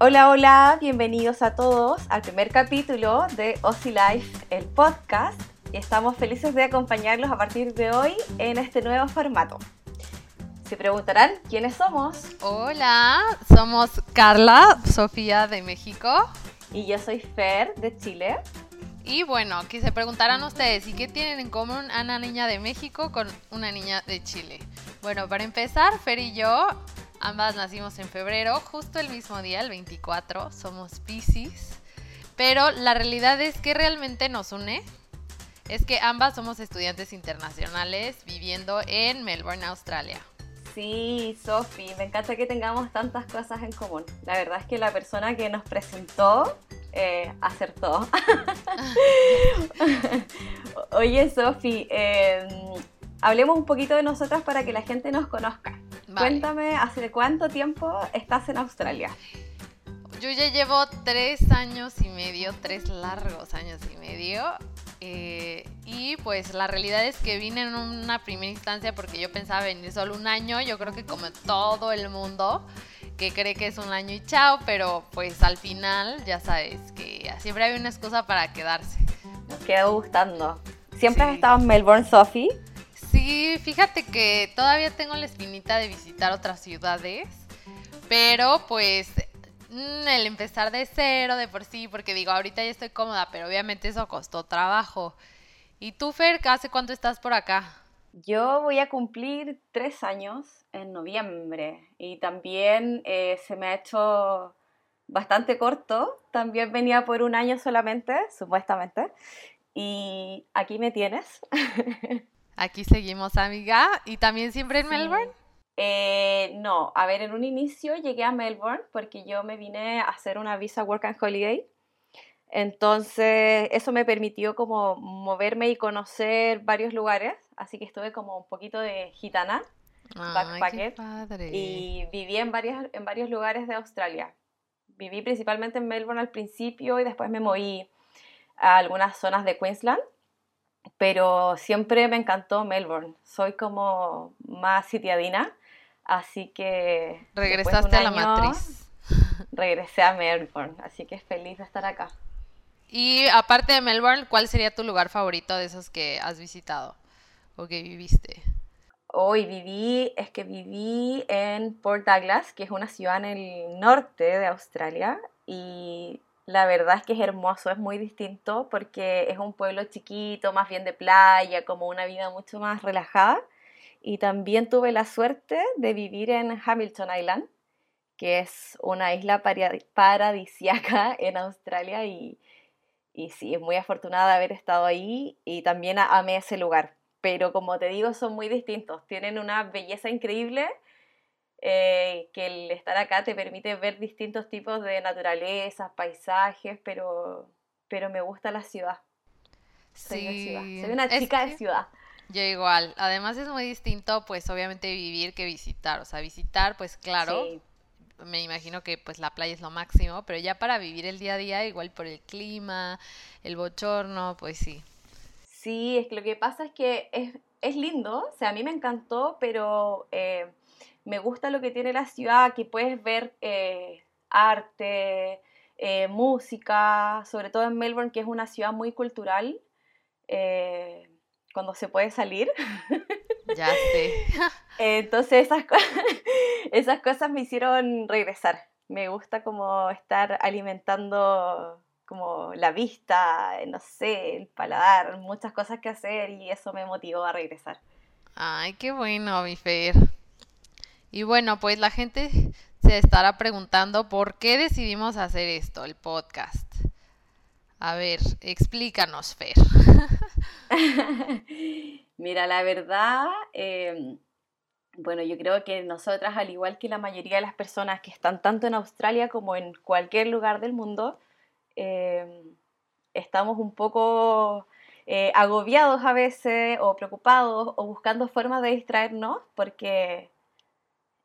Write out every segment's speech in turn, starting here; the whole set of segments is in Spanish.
Hola, hola, bienvenidos a todos al primer capítulo de Aussie Life, el podcast. Y estamos felices de acompañarlos a partir de hoy en este nuevo formato. Se preguntarán quiénes somos. Hola, somos Carla, Sofía de México. Y yo soy Fer de Chile. Y bueno, que se preguntarán ustedes, ¿y qué tienen en común una niña de México con una niña de Chile? Bueno, para empezar, Fer y yo, ambas nacimos en febrero, justo el mismo día, el 24, somos Pisces. Pero la realidad es que realmente nos une es que ambas somos estudiantes internacionales viviendo en Melbourne, Australia. Sí, Sofi, me encanta que tengamos tantas cosas en común. La verdad es que la persona que nos presentó eh, acertó. Oye, Sofi, em, hablemos un poquito de nosotras para que la gente nos conozca. Cuéntame, ¿hace cuánto tiempo estás en Australia? Yo ya llevo tres años y medio, tres largos años y medio. Eh, y pues la realidad es que vine en una primera instancia porque yo pensaba venir solo un año. Yo creo que como todo el mundo que cree que es un año y chao, pero pues al final ya sabes que siempre hay una excusa para quedarse. Nos quedó gustando. ¿Siempre has estado en Melbourne, Sophie? Sí, fíjate que todavía tengo la espinita de visitar otras ciudades, pero pues Mm, el empezar de cero de por sí, porque digo, ahorita ya estoy cómoda, pero obviamente eso costó trabajo. ¿Y tú, Fer, hace cuánto estás por acá? Yo voy a cumplir tres años en noviembre y también eh, se me ha hecho bastante corto. También venía por un año solamente, supuestamente. Y aquí me tienes. Aquí seguimos, amiga. ¿Y también siempre en Melbourne? Eh, no, a ver, en un inicio llegué a Melbourne porque yo me vine a hacer una visa Work and Holiday. Entonces, eso me permitió como moverme y conocer varios lugares. Así que estuve como un poquito de gitana, backpacker. Y viví en varios, en varios lugares de Australia. Viví principalmente en Melbourne al principio y después me moví a algunas zonas de Queensland pero siempre me encantó Melbourne. Soy como más sitiadina Así que... Regresaste a la matriz. Regresé a Melbourne, así que feliz de estar acá. Y aparte de Melbourne, ¿cuál sería tu lugar favorito de esos que has visitado o que viviste? Hoy viví, es que viví en Port Douglas, que es una ciudad en el norte de Australia, y la verdad es que es hermoso, es muy distinto porque es un pueblo chiquito, más bien de playa, como una vida mucho más relajada. Y también tuve la suerte de vivir en Hamilton Island, que es una isla paradisiaca en Australia y, y sí, es muy afortunada de haber estado ahí y también amé ese lugar. Pero como te digo, son muy distintos, tienen una belleza increíble eh, que el estar acá te permite ver distintos tipos de naturaleza, paisajes, pero, pero me gusta la ciudad. Soy, ciudad. Soy una chica de ciudad. Yo igual. Además es muy distinto, pues obviamente vivir que visitar. O sea, visitar, pues claro, me imagino que pues la playa es lo máximo, pero ya para vivir el día a día, igual por el clima, el bochorno, pues sí. Sí, es que lo que pasa es que es, es lindo, o sea, a mí me encantó, pero eh, me gusta lo que tiene la ciudad, que puedes ver eh, arte, eh, música, sobre todo en Melbourne, que es una ciudad muy cultural. Eh, cuando se puede salir. Ya sé. Entonces esas, esas cosas me hicieron regresar. Me gusta como estar alimentando como la vista, no sé, el paladar, muchas cosas que hacer y eso me motivó a regresar. Ay, qué bueno, mi Fer. Y bueno, pues la gente se estará preguntando por qué decidimos hacer esto, el podcast. A ver, explícanos, Fer. Mira, la verdad, em, bueno, yo creo que nosotras, al igual que la mayoría de las personas que están tanto en Australia como en cualquier lugar del mundo, em, estamos un poco eh, agobiados a veces o preocupados o buscando formas de distraernos porque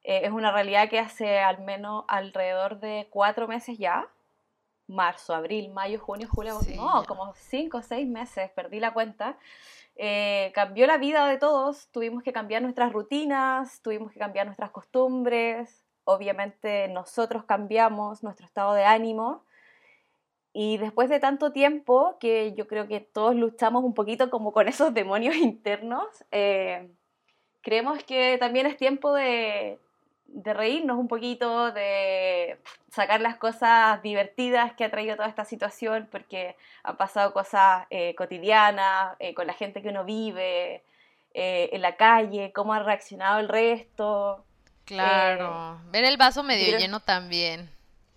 eh, es una realidad que hace al menos alrededor de cuatro meses ya. Marzo, abril, mayo, junio, julio, no, como cinco o seis meses, perdí la cuenta. Eh, cambió la vida de todos, tuvimos que cambiar nuestras rutinas, tuvimos que cambiar nuestras costumbres, obviamente nosotros cambiamos nuestro estado de ánimo. Y después de tanto tiempo que yo creo que todos luchamos un poquito como con esos demonios internos, eh, creemos que también es tiempo de, de reírnos un poquito, de sacar las cosas divertidas que ha traído toda esta situación, porque han pasado cosas eh, cotidianas, eh, con la gente que uno vive, eh, en la calle, cómo ha reaccionado el resto. Claro, ver el vaso medio lleno también.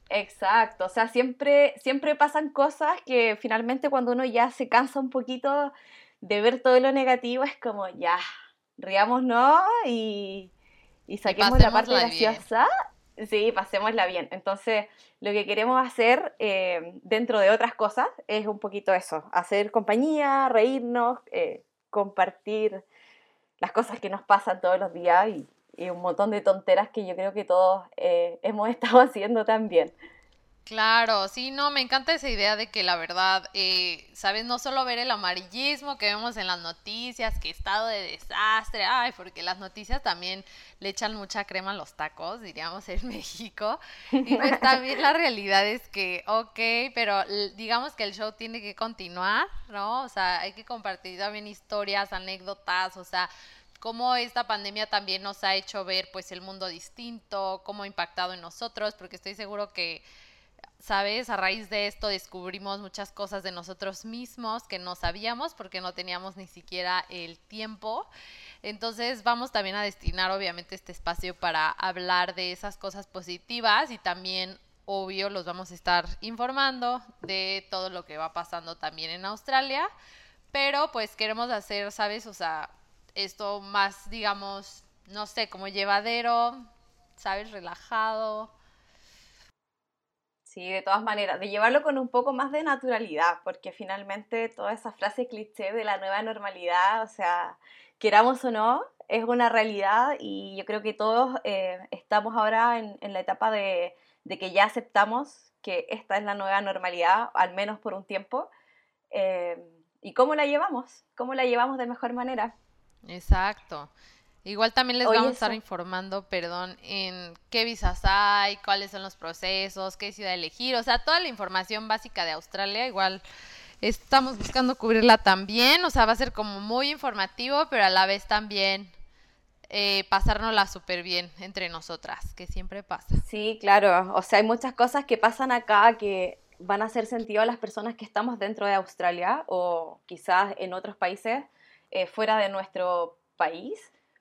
Exacto, o sea, siempre, siempre pasan cosas que finalmente cuando uno ya se cansa un poquito de ver todo lo negativo, es como ya, riámonos y y saquemos la parte graciosa. Sí, pasémosla bien. Entonces, lo que queremos hacer eh, dentro de otras cosas es un poquito eso, hacer compañía, reírnos, eh, compartir las cosas que nos pasan todos los días y, un montón de tonteras que yo creo que todos eh, hemos estado haciendo también. Claro, sí, no, me encanta esa idea de que la verdad, eh, ¿sabes? No solo ver el amarillismo que vemos en las noticias, que estado de desastre, ay, porque las noticias también le echan mucha crema a los tacos, diríamos en México. Y pues también la realidad es que, ok, pero digamos que el show tiene que continuar, ¿no? O sea, hay que compartir también historias, anécdotas, o sea, cómo esta pandemia también nos ha hecho ver pues el mundo distinto, cómo ha impactado en nosotros, porque estoy seguro que ¿sabes? A raíz de esto descubrimos muchas cosas de nosotros mismos que no sabíamos porque no teníamos ni siquiera el tiempo. Entonces vamos también a destinar obviamente este espacio para hablar de esas cosas positivas y también obvio los vamos a estar informando de todo lo que va pasando también en Australia. Pero pues queremos hacer, ¿sabes? O sea, esto más, digamos, no sé, como llevadero, ¿sabes? Relajado Sí, de todas maneras, de llevarlo con un poco más de naturalidad, porque finalmente toda esa frase cliché de la nueva normalidad, o sea, queramos o no, es una realidad y yo creo que todos eh, estamos ahora en, la etapa de, que ya aceptamos que esta es la nueva normalidad, al menos por un tiempo. Eh, ¿Y cómo la llevamos? ¿Cómo la llevamos de mejor manera? Exacto. Igual también les vamos a estar informando, perdón, en qué visas hay, cuáles son los procesos, qué ciudad elegir, o sea, toda la información básica de Australia, igual estamos buscando cubrirla también, o sea, va a ser como muy informativo, pero a la vez también eh, pasárnosla súper bien entre nosotras, que siempre pasa. Sí, claro, o sea, hay muchas cosas que pasan acá que van a hacer sentido a las personas que estamos dentro de Australia o quizás en otros países eh, fuera de nuestro país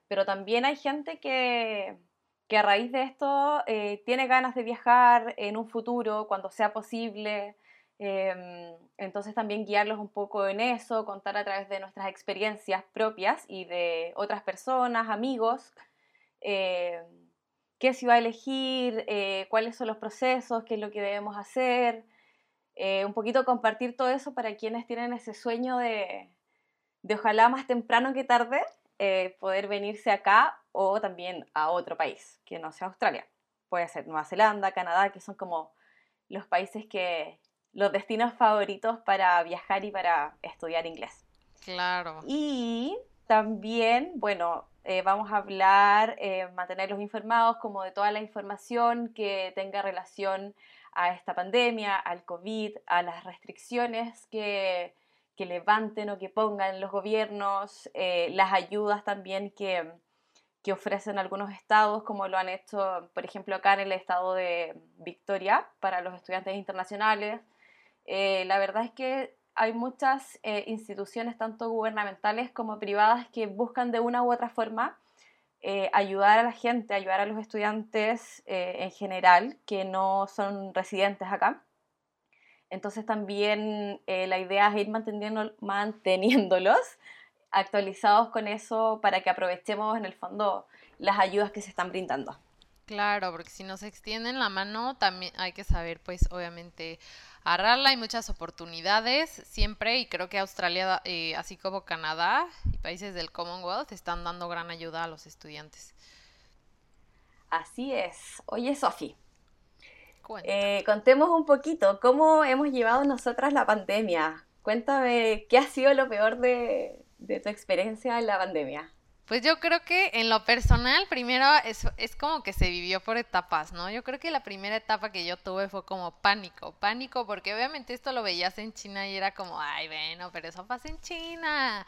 pero también hay gente que, a raíz de esto eh, tiene ganas de viajar en un futuro, cuando sea posible. Em, entonces también guiarlos un poco en eso, contar a través de nuestras experiencias propias y de otras personas, amigos, eh, qué ciudad va a elegir, eh, cuáles son los procesos, qué es lo que debemos hacer. un poquito compartir todo eso para quienes tienen ese sueño de, de ojalá más temprano que tarde eh, poder venirse acá o también a otro país, que no sea Australia. Puede ser Nueva Zelanda, Canadá, que son como los países que, los destinos favoritos para viajar y para estudiar inglés. Claro. Y también, bueno, eh, vamos a hablar, eh, mantenerlos informados como de toda la información que tenga relación a esta pandemia, al COVID, a las restricciones que que levanten o que pongan los gobiernos, eh, las ayudas también que, que, ofrecen algunos estados, como lo han hecho, por ejemplo, acá en el estado de Victoria para los estudiantes internacionales. Eh, la verdad es que hay muchas eh, instituciones, tanto gubernamentales como privadas, que buscan de una u otra forma ayudar a la gente, ayudar a los estudiantes en general que no son residentes acá. Entonces también eh, la idea es ir manteniendo, manteniéndolos actualizados con eso para que aprovechemos en el fondo las ayudas que se están brindando. Claro, porque si nos extienden la mano, también hay que saber, pues, obviamente, agarrarla. Hay muchas oportunidades siempre y creo que Australia, eh, así como Canadá y países del Commonwealth, están dando gran ayuda a los estudiantes. Así es. Oye, Sofi, eh, contemos un poquito cómo hemos llevado nosotras la pandemia. Cuéntame qué ha sido lo peor de, tu experiencia en la pandemia. Pues yo creo que en lo personal, primero es, es como que se vivió por etapas, ¿no? Yo creo que la primera etapa que yo tuve fue como pánico, pánico, porque obviamente esto lo veías en China y era como, ay, bueno, pero eso pasa en China,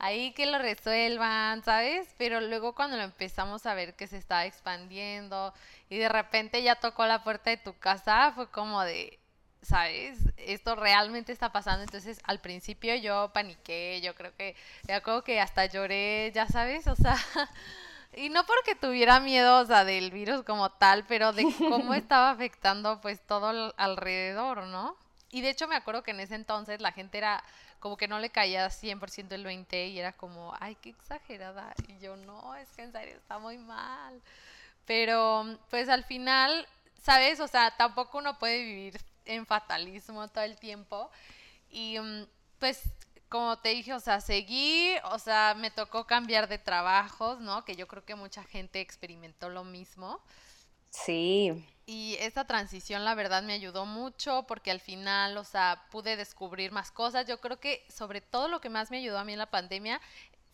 ahí que lo resuelvan, ¿sabes? Pero luego cuando lo empezamos a ver que se estaba expandiendo y de repente ya tocó la puerta de tu casa, fue como de, ¿sabes? Esto realmente está pasando. Entonces, al principio yo paniqué, yo creo que, ya como que hasta lloré, ya sabes, o sea, y no porque tuviera miedo, o sea, del virus como tal, pero de cómo estaba afectando pues todo alrededor, ¿no? Y de hecho me acuerdo que en ese entonces la gente era como que no le caía 100% el 20 y era como, ay, qué exagerada. Y yo, no, es que en serio está muy mal. Pero pues al final, ¿sabes? O sea, tampoco uno puede vivir en fatalismo todo el tiempo. Y mm, pues, como te dije, o sea, seguí, o sea, me tocó cambiar de trabajos, ¿no? Que yo creo que mucha gente experimentó lo mismo. Sí. Y esta transición, la verdad, me ayudó mucho porque al final, o sea, pude descubrir más cosas. Yo creo que sobre todo lo que más me ayudó a mí en la pandemia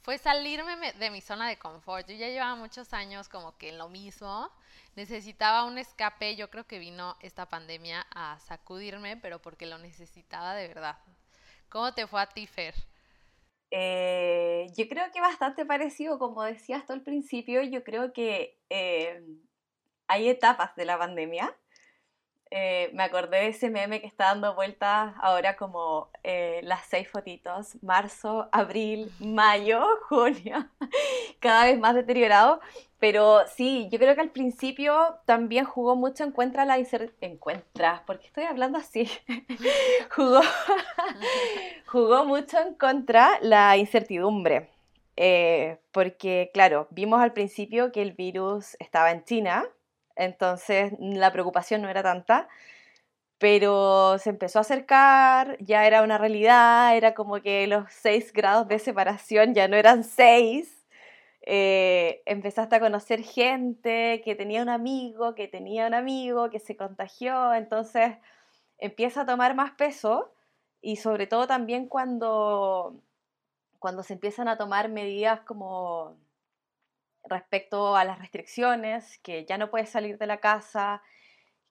fue salirme de mi zona de confort. Yo ya llevaba muchos años como que en lo mismo necesitaba un escape. Yo creo que vino esta pandemia a sacudirme, pero porque lo necesitaba de verdad. ¿Cómo te fue a ti, Fer? Eh, yo creo que bastante parecido, como decías hasta el principio, yo creo que eh, hay etapas de la pandemia eh, me acordé de ese meme que está dando vueltas ahora como eh, las seis fotitos, marzo, abril, mayo, junio, cada vez más deteriorado. Pero sí, yo creo que al principio también jugó mucho en contra la. Encuentra, porque estoy hablando así. jugó, jugó mucho en contra la incertidumbre. Eh, porque, claro, vimos al principio que el virus estaba en China, entonces la preocupación no era tanta, pero se empezó a acercar, ya era una realidad, era como que los seis grados de separación ya no eran seis. Eh, empezaste a conocer gente que tenía un amigo, que tenía un amigo, que se contagió, entonces empieza a tomar más peso y sobre todo también cuando, cuando se empiezan a tomar medidas como respecto a las restricciones, que ya no puedes salir de la casa,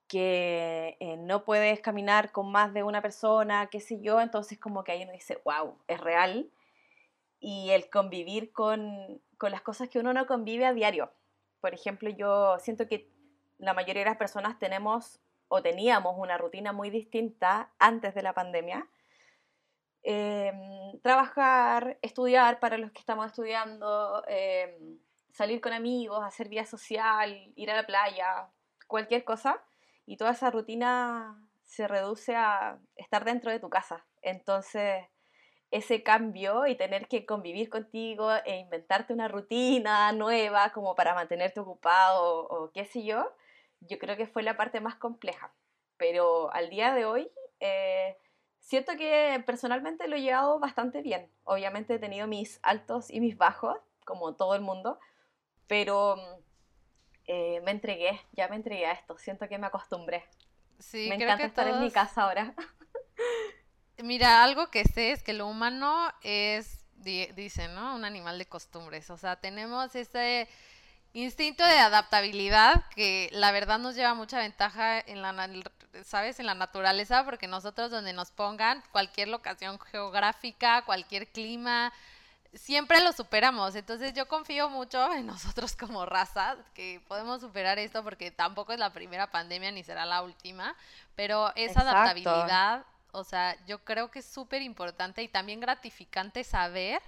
que eh, no puedes caminar con más de una persona, qué sé yo, entonces como que ahí uno dice, wow, es real. Y el convivir con, con las cosas que uno no convive a diario. Por ejemplo, yo siento que la mayoría de las personas tenemos o teníamos una rutina muy distinta antes de la pandemia. Em, trabajar, estudiar para los que estamos estudiando, em, salir con amigos, hacer vida social, ir a la playa, cualquier cosa. Y toda esa rutina se reduce a estar dentro de tu casa. Entonces, ese cambio y tener que convivir contigo e inventarte una rutina nueva como para mantenerte ocupado o, qué sé yo, yo creo que fue la parte más compleja. Pero al día de hoy, eh, siento que personalmente lo he llevado bastante bien. Obviamente he tenido mis altos y mis bajos, como todo el mundo, pero eh, me entregué, ya me entregué a esto, siento que me acostumbré. Sí, me encanta estar en mi casa ahora. Mira, algo que sé es que lo humano es, dice, ¿no? Un animal de costumbres, o sea, tenemos ese instinto de adaptabilidad que la verdad nos lleva mucha ventaja en la, ¿sabes? En la naturaleza, porque nosotros donde nos pongan, cualquier locación geográfica, cualquier clima, siempre lo superamos. Entonces yo confío mucho en nosotros como raza, que podemos superar esto porque tampoco es la primera pandemia ni será la última, pero esa adaptabilidad, o sea, yo creo que es súper importante y también gratificante saber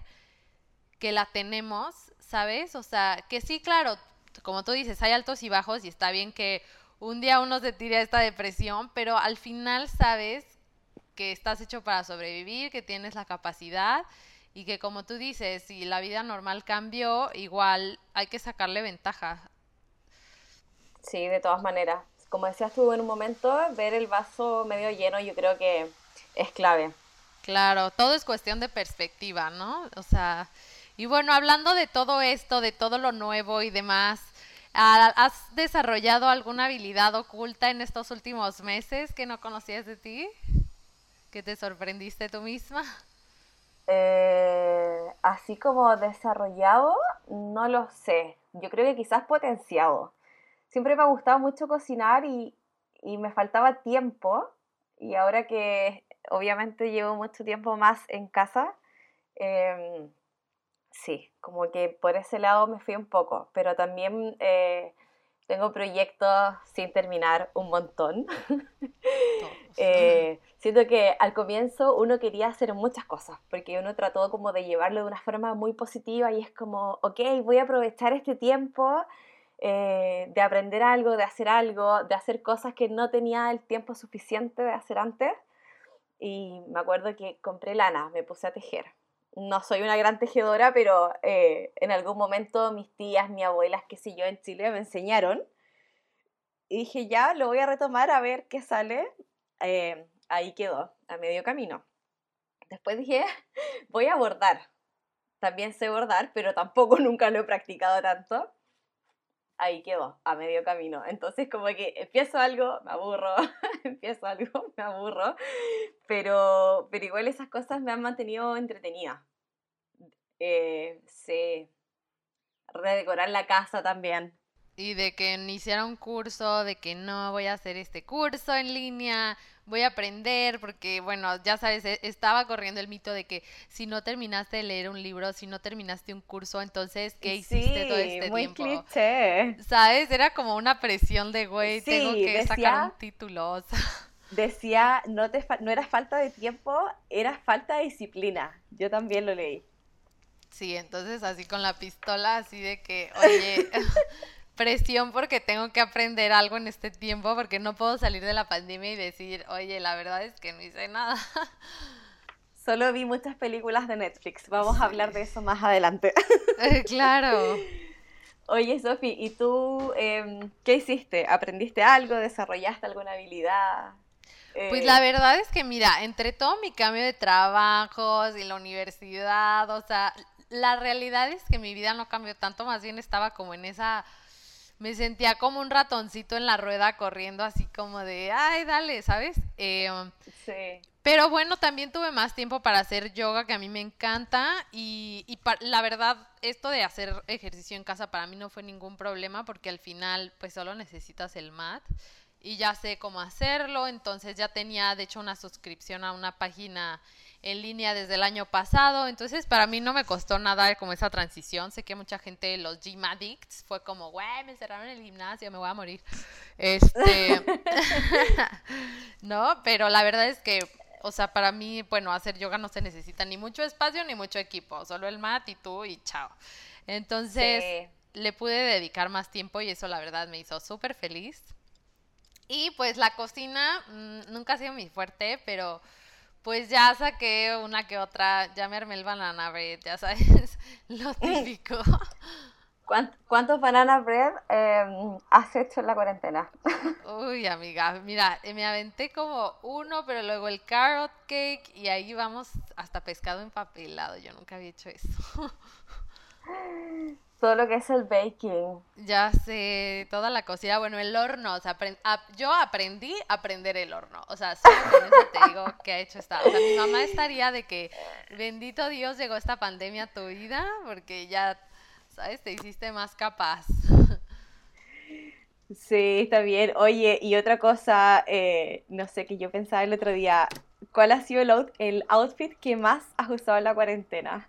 que la tenemos, ¿sabes? O sea, que sí, claro, como tú dices, hay altos y bajos y está bien que un día uno se tire a esta depresión, pero al final sabes que estás hecho para sobrevivir, que tienes la capacidad y que como tú dices, si la vida normal cambió, igual hay que sacarle ventaja. Sí, de todas maneras. Como decías tú en un momento, ver el vaso medio lleno yo creo que es clave. Claro, todo es cuestión de perspectiva, ¿no? O sea, y bueno, hablando de todo esto, de todo lo nuevo y demás, ¿has desarrollado alguna habilidad oculta en estos últimos meses que no conocías de ti? ¿Que te sorprendiste tú misma? Eh, así como desarrollado, no lo sé. Yo creo que quizás potenciado. Siempre me ha gustado mucho cocinar y, y me faltaba tiempo. Y ahora que obviamente llevo mucho tiempo más en casa, em, sí, como que por ese lado me fui un poco. Pero también eh, tengo proyectos sin terminar un montón. eh, siento que al comienzo uno quería hacer muchas cosas, porque uno trató como de llevarlo de una forma muy positiva y es como, ok, voy a aprovechar este tiempo eh, de aprender algo, de hacer algo, de hacer cosas que no tenía el tiempo suficiente de hacer antes. Y me acuerdo que compré lana, me puse a tejer. No soy una gran tejedora, pero eh, en algún momento mis tías, mi abuelas, qué sé yo, en Chile me enseñaron. Y dije, ya, lo voy a retomar a ver qué sale. Eh, ahí quedó, a medio camino. Después dije, voy a bordar. También sé bordar, pero tampoco nunca lo he practicado tanto. Ahí quedó, a medio camino. Entonces como que empiezo algo, me aburro, empiezo algo, me aburro, pero, pero igual esas cosas me han mantenido entretenida. Eh, sé redecorar la casa también. Y de que iniciara un curso, de que no voy a hacer este curso en línea, voy a aprender, porque bueno, ya sabes, e, estaba corriendo el mito de que si no terminaste de leer un libro, si no terminaste un curso, entonces, ¿qué hiciste todo este muy tiempo? Cliché. ¿Sabes? Era como una presión de, güey, tengo que sacar un título. Decía, no, te no era falta de tiempo, era falta de disciplina. Yo también lo leí. Sí, entonces así con la pistola, así de que, oye, presión porque tengo que aprender algo en este tiempo, porque no puedo salir de la pandemia y decir, oye, la verdad es que no hice nada. Solo vi muchas películas de Netflix. Vamos a hablar de eso más adelante. Claro. Oye, Sofi, ¿y tú em, qué hiciste? ¿Aprendiste algo? ¿Desarrollaste alguna habilidad? Pues la eh, verdad es que, mira, entre todo mi cambio de trabajos y la universidad, o sea, la realidad es que mi vida no cambió tanto, más bien estaba como en esa me sentía como un ratoncito en la rueda corriendo así como de, ay, dale, ¿sabes? Eh, sí. Pero bueno, también tuve más tiempo para hacer yoga, que a mí me encanta, y, y la verdad, esto de hacer ejercicio en casa para mí no fue ningún problema, porque al final, pues solo necesitas el mat, y ya sé cómo hacerlo, entonces ya tenía, de hecho, una suscripción a una página en línea desde el año pasado, entonces para mí no me costó nada como esa transición, sé que mucha gente, los gym addicts, fue como, güey, me cerraron el gimnasio, me voy a morir, este, no, pero la verdad es que, o sea, para mí, bueno, hacer yoga no se necesita ni mucho espacio ni mucho equipo, solo el mat y tú y chao, entonces... Le pude dedicar más tiempo y eso la verdad me hizo súper feliz. Y pues la cocina mm, nunca ha sido mi fuerte, pero pues ya saqué una que otra, ya me armé el banana bread, ya sabes, lo típico. ¿Cuántos banana bread em, has hecho en la cuarentena? Uy, amiga, mira, me aventé como uno, pero luego el carrot cake y ahí vamos hasta pescado empapelado. Yo nunca había hecho eso. Todo lo que es el baking. Ya sé, toda la cocina, bueno, el horno, o sea, yo aprendí a aprender el horno, o sea, solo con eso te digo que ha hecho esta, o sea, mi mamá estaría de que, bendito Dios, llegó esta pandemia a tu vida, porque ya, ¿sabes? Te hiciste más capaz. Sí, está bien. Oye, y otra cosa, eh, no sé, que yo pensaba el otro día, ¿cuál ha sido el, el outfit que más has usado en la cuarentena?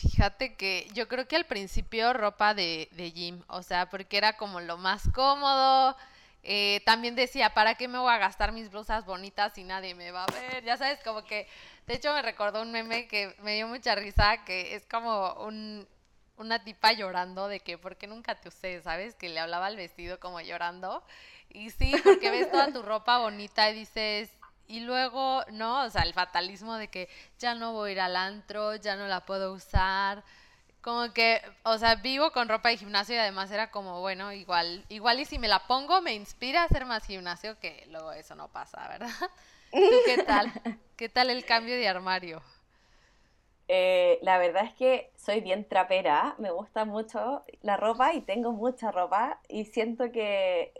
Fíjate que yo creo que al principio ropa de, de gym, o sea, porque era como lo más cómodo. Eh, también decía, ¿para qué me voy a gastar mis blusas bonitas si nadie me va a ver? Ya sabes, como que, de hecho me recordó un meme que me dio mucha risa, que es como un, una tipa llorando de que, ¿por qué nunca te usé? ¿Sabes? Que le hablaba al vestido como llorando. Y sí, porque ves toda tu ropa bonita y dices, y luego, ¿no? O sea, el fatalismo de que ya no voy a ir al antro, ya no la puedo usar. Como que, o sea, vivo con ropa de gimnasio y además era como, bueno, igual, igual y si me la pongo me inspira a hacer más gimnasio, que luego eso no pasa, ¿verdad? ¿Tú qué tal? ¿Qué tal el cambio de armario? Eh, la verdad es que soy bien trapera, me gusta mucho la ropa y tengo mucha ropa y siento que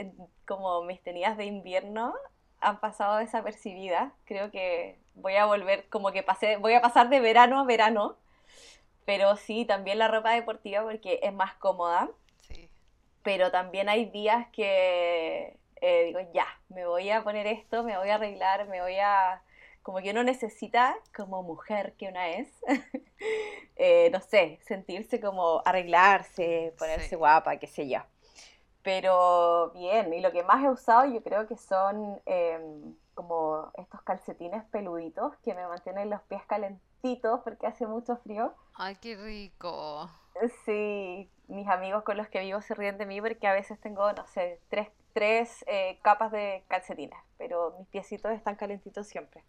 como mis tenidas de invierno han pasado desapercibidas. Creo que voy a volver, como que pasé, voy a pasar de verano a verano, pero sí, también la ropa deportiva porque es más cómoda. Sí. Pero también hay días que eh, digo, ya, me voy a poner esto, me voy a arreglar, me voy a... Como que uno necesita, como mujer que una es, eh, no sé, sentirse como arreglarse, ponerse guapa, qué sé yo. Pero bien, y lo que más he usado yo creo que son em, como estos calcetines peluditos que me mantienen los pies calentitos porque hace mucho frío. Ay, qué rico. Sí, mis amigos con los que vivo se ríen de mí porque a veces tengo, no sé, tres tres eh, capas de calcetines, pero mis piecitos están calentitos siempre.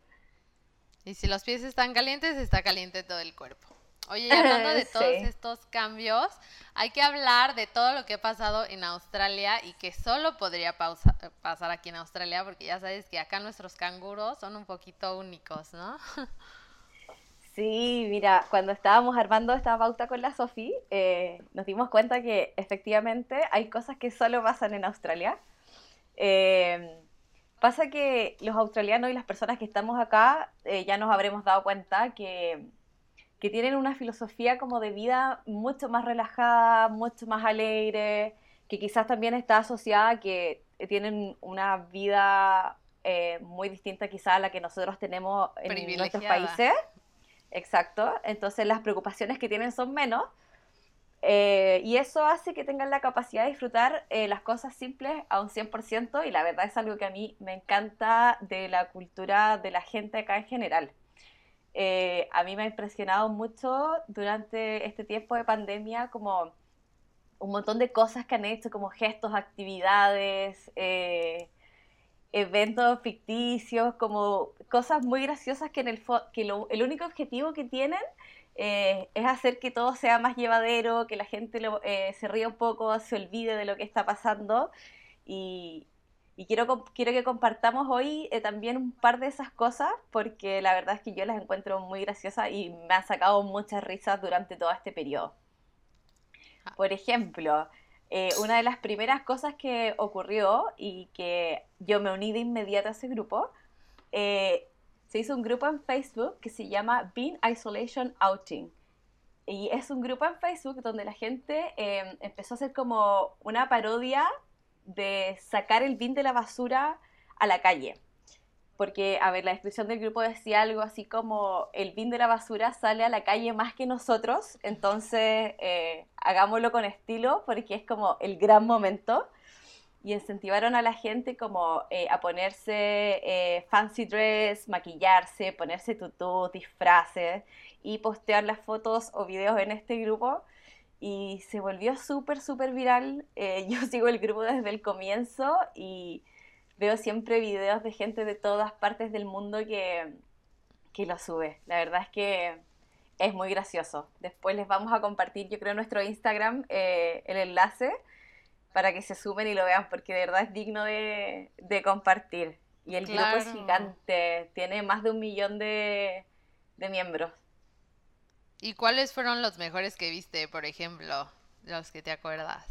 Y si los pies están calientes, está caliente todo el cuerpo. Oye, y hablando de todos estos cambios, hay que hablar de todo lo que ha pasado en Australia y que solo podría pasar aquí en Australia, porque ya sabes que acá nuestros canguros son un poquito únicos, ¿no? Sí, mira, cuando estábamos armando esta pauta con la Sofi, eh, nos dimos cuenta que efectivamente hay cosas que solo pasan en Australia. Eh, pasa que los australianos y las personas que estamos acá eh, ya nos habremos dado cuenta que, que, tienen una filosofía como de vida mucho más relajada, mucho más alegre, que quizás también está asociada a que tienen una vida muy distinta quizás a la que nosotros tenemos en nuestros países. Exacto, entonces las preocupaciones que tienen son menos eh, y eso hace que tengan la capacidad de disfrutar eh, las cosas simples a un 100% y la verdad es algo que a mí me encanta de la cultura de la gente acá en general. Eh, a mí me ha impresionado mucho durante este tiempo de pandemia como un montón de cosas que han hecho, como gestos, actividades, eventos ficticios, como cosas muy graciosas que, en el, que el único objetivo que tienen eh, es hacer que todo sea más llevadero, que la gente eh, se ríe un poco, se olvide de lo que está pasando. Y, quiero, quiero que compartamos hoy eh, también un par de esas cosas, porque la verdad es que yo las encuentro muy graciosas y me han sacado muchas risas durante todo este periodo. Ah. Por ejemplo, una de las primeras cosas que ocurrió y que yo me uní de inmediato a ese grupo eh, se hizo un grupo en Facebook que se llama Bean Isolation Outing. Y es un grupo en Facebook donde la gente em, empezó a hacer como una parodia de sacar el bin de la basura a la calle. Porque, a ver, la descripción del grupo decía algo así como el bin de la basura sale a la calle más que nosotros, entonces eh, hagámoslo con estilo porque es como el gran momento y incentivaron a la gente como eh, a ponerse eh, fancy dress, maquillarse, ponerse tutú, disfraces y postear las fotos o videos en este grupo. Y se volvió súper, súper viral. Eh, yo sigo el grupo desde el comienzo y veo siempre videos de gente de todas partes del mundo que, que lo sube. La verdad es que es muy gracioso. Después les vamos a compartir, yo creo, en nuestro Instagram el enlace para que se sumen y lo vean, porque de verdad es digno de, compartir. Y el grupo es gigante, tiene más de un millón de, miembros. ¿Y cuáles fueron los mejores que viste, por ejemplo, los que te acuerdas?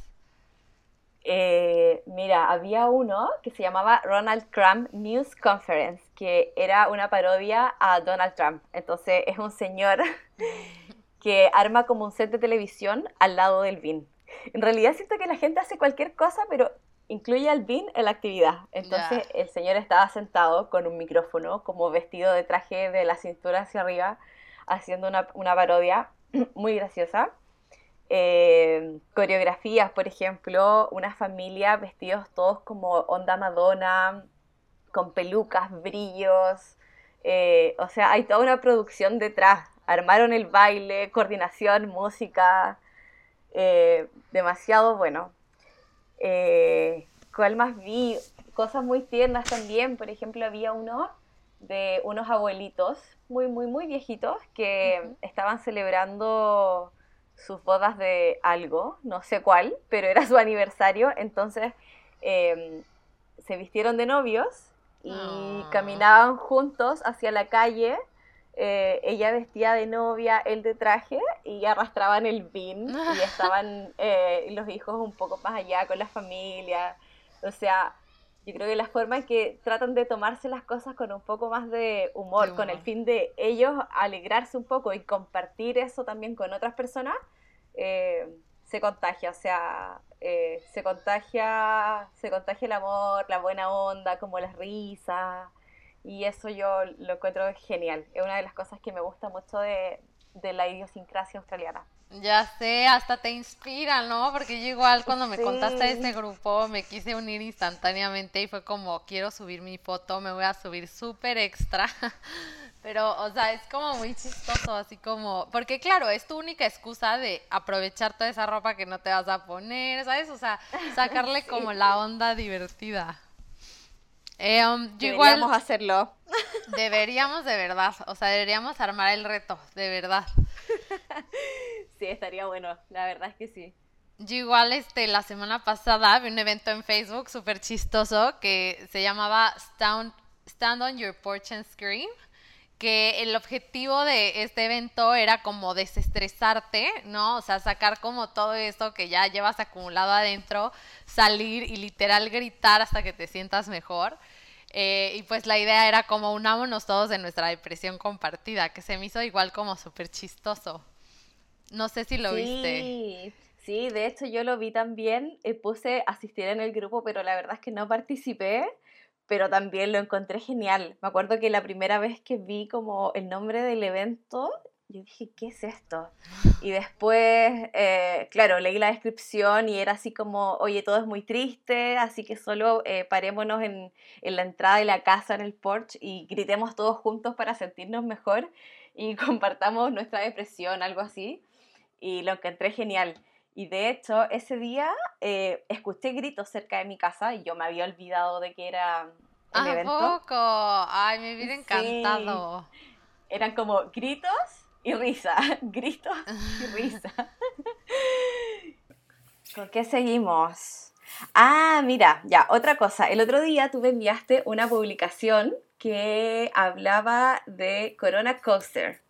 Eh, mira, había uno que se llamaba Ronald Trump News Conference, que era una parodia a Donald Trump. Entonces es un señor que arma como un set de televisión al lado del BIN. En realidad siento que la gente hace cualquier cosa, pero incluye al BIN en la actividad. Entonces el señor estaba sentado con un micrófono, como vestido de traje de la cintura hacia arriba, haciendo una, parodia muy graciosa. Eh, coreografías, por ejemplo, una familia vestidos todos como onda Madonna, con pelucas, brillos. Eh, o sea, hay toda una producción detrás. Armaron el baile, coordinación, música. Eh, demasiado bueno. ¿Cuál más vi? Cosas muy tiernas también. Por ejemplo, había uno de unos abuelitos muy, muy, muy viejitos que estaban celebrando sus bodas de algo, no sé cuál, pero era su aniversario. Entonces em, se vistieron de novios y ah. caminaban juntos hacia la calle eh, ella vestía de novia, él de traje y arrastraban el bin y estaban eh, los hijos un poco más allá con la familia. O sea, Yo creo que la forma en que tratan de tomarse las cosas con un poco más de humor, con el fin de ellos alegrarse un poco y compartir eso también con otras personas, eh, se contagia, o sea, eh, se contagia, se contagia el amor, la buena onda, como las risas, y eso yo lo encuentro genial. Es una de las cosas que me gusta mucho de, de la idiosincrasia australiana. Ya sé, hasta te inspira, ¿no? Porque yo igual cuando me contaste de este grupo me quise unir instantáneamente y fue como, quiero subir mi foto, me voy a subir súper extra. Pero, o sea, es como muy chistoso, así como, porque claro, es tu única excusa de aprovechar toda esa ropa que no te vas a poner, ¿sabes? O sea, sacarle como la onda divertida. Eh, um, deberíamos hacerlo. Deberíamos de verdad, o sea, deberíamos armar el reto, de verdad. Sí, estaría bueno, la verdad es que sí. Yo igual este, la semana pasada vi un evento en Facebook súper chistoso que se llamaba Stand, Stand on Your Porch and Scream, que el objetivo de este evento era como desestresarte, ¿no? O sea, sacar como todo esto que ya llevas acumulado adentro, salir y literal gritar hasta que te sientas mejor. Eh, y pues la idea era como unámonos todos de nuestra depresión compartida, que se me hizo igual como súper chistoso. No sé si lo viste. Sí, de hecho yo lo vi también, eh, puse asistir en el grupo, pero la verdad es que no participé, pero también lo encontré genial. Me acuerdo que la primera vez que vi como el nombre del evento, yo dije, ¿qué es esto? Y después, eh, claro, leí la descripción y era así como, oye, todo es muy triste, así que solo eh, parémonos en, en, la entrada de la casa, en el porch, y gritemos todos juntos para sentirnos mejor y compartamos nuestra depresión, algo así y lo encontré genial. Y de hecho, ese día eh, escuché gritos cerca de mi casa y yo me había olvidado de que era un ¿A poco? Ay, me hubiera encantado. Eran como gritos y risa, gritos y risa. ¿Con qué seguimos? Ah, mira, ya, otra cosa. El otro día tú me enviaste una publicación que hablaba de Corona Coaster.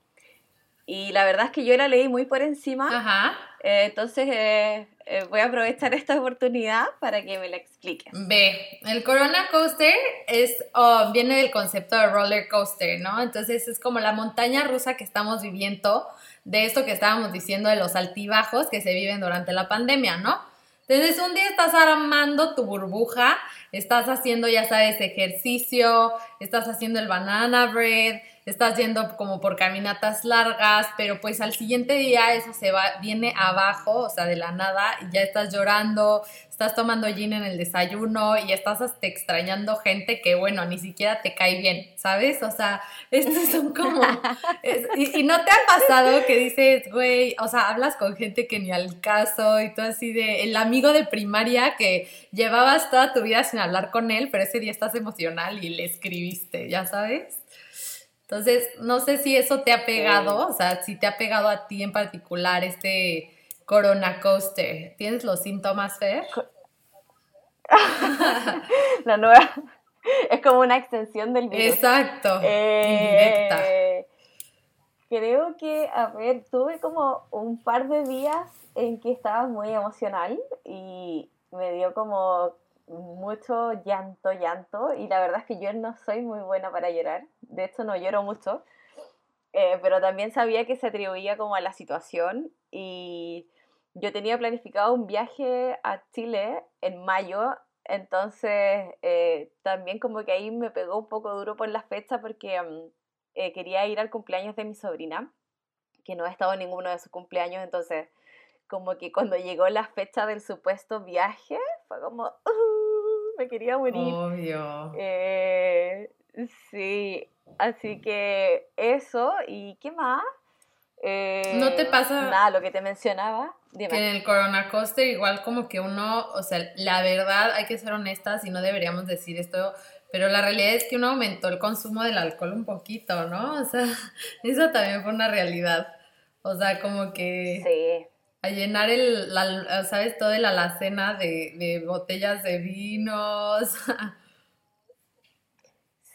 Y la verdad es que yo la leí muy por encima. Ajá. Eh, entonces eh, eh, voy a aprovechar esta oportunidad para que me la expliques. Ve, el Corona Coaster es, oh, viene del concepto de roller coaster, ¿no? Entonces es como la montaña rusa que estamos viviendo, de esto que estábamos diciendo de los altibajos que se viven durante la pandemia, ¿no? Entonces un día estás armando tu burbuja, estás haciendo, ya sabes, ejercicio, estás haciendo el banana bread, estás yendo como por caminatas largas, pero pues al siguiente día eso se va, viene abajo, o sea, de la nada, y ya estás llorando, estás tomando gin en el desayuno y estás hasta extrañando gente que, bueno, ni siquiera te cae bien, ¿sabes? O sea, estos son como... y, no te ha pasado que dices, güey, o sea, hablas con gente que ni al caso y todo así de... El amigo de primaria que llevabas toda tu vida sin hablar con él, pero ese día estás emocional y le escribiste, ¿ya sabes? Entonces, no sé si eso te ha pegado, o sea, si te ha pegado a ti en particular este Corona Coaster. ¿Tienes los síntomas, Fer? La nueva. Es como una extensión del virus. Exacto, indirecta. Eh, creo que, a ver, tuve como un par de días en que estaba muy emocional y me dio como mucho llanto, llanto, y la verdad es que yo no soy muy buena para llorar, de hecho no lloro mucho, eh, pero también sabía que se atribuía como a la situación y yo tenía planificado un viaje a Chile en mayo, entonces eh, también como que ahí me pegó un poco duro por la fecha porque mm, eh, quería ir al cumpleaños de mi sobrina, que no he estado en ninguno de sus cumpleaños, entonces como que cuando llegó la fecha del supuesto viaje, fue como, me quería morir. Obvio. Eh, sí, así que eso, ¿y qué más? ¿No te eh, pasa? Nada, lo que te mencionaba. Que en el Corona Coaster igual como que uno, o sea, la verdad hay que ser honestas y no deberíamos decir esto, pero la realidad es que uno aumentó el consumo del alcohol un poquito, ¿no? O sea, eso también fue una realidad. O sea, como que... Sí a llenar el, ¿sabes? Toda la alacena de, botellas de vinos.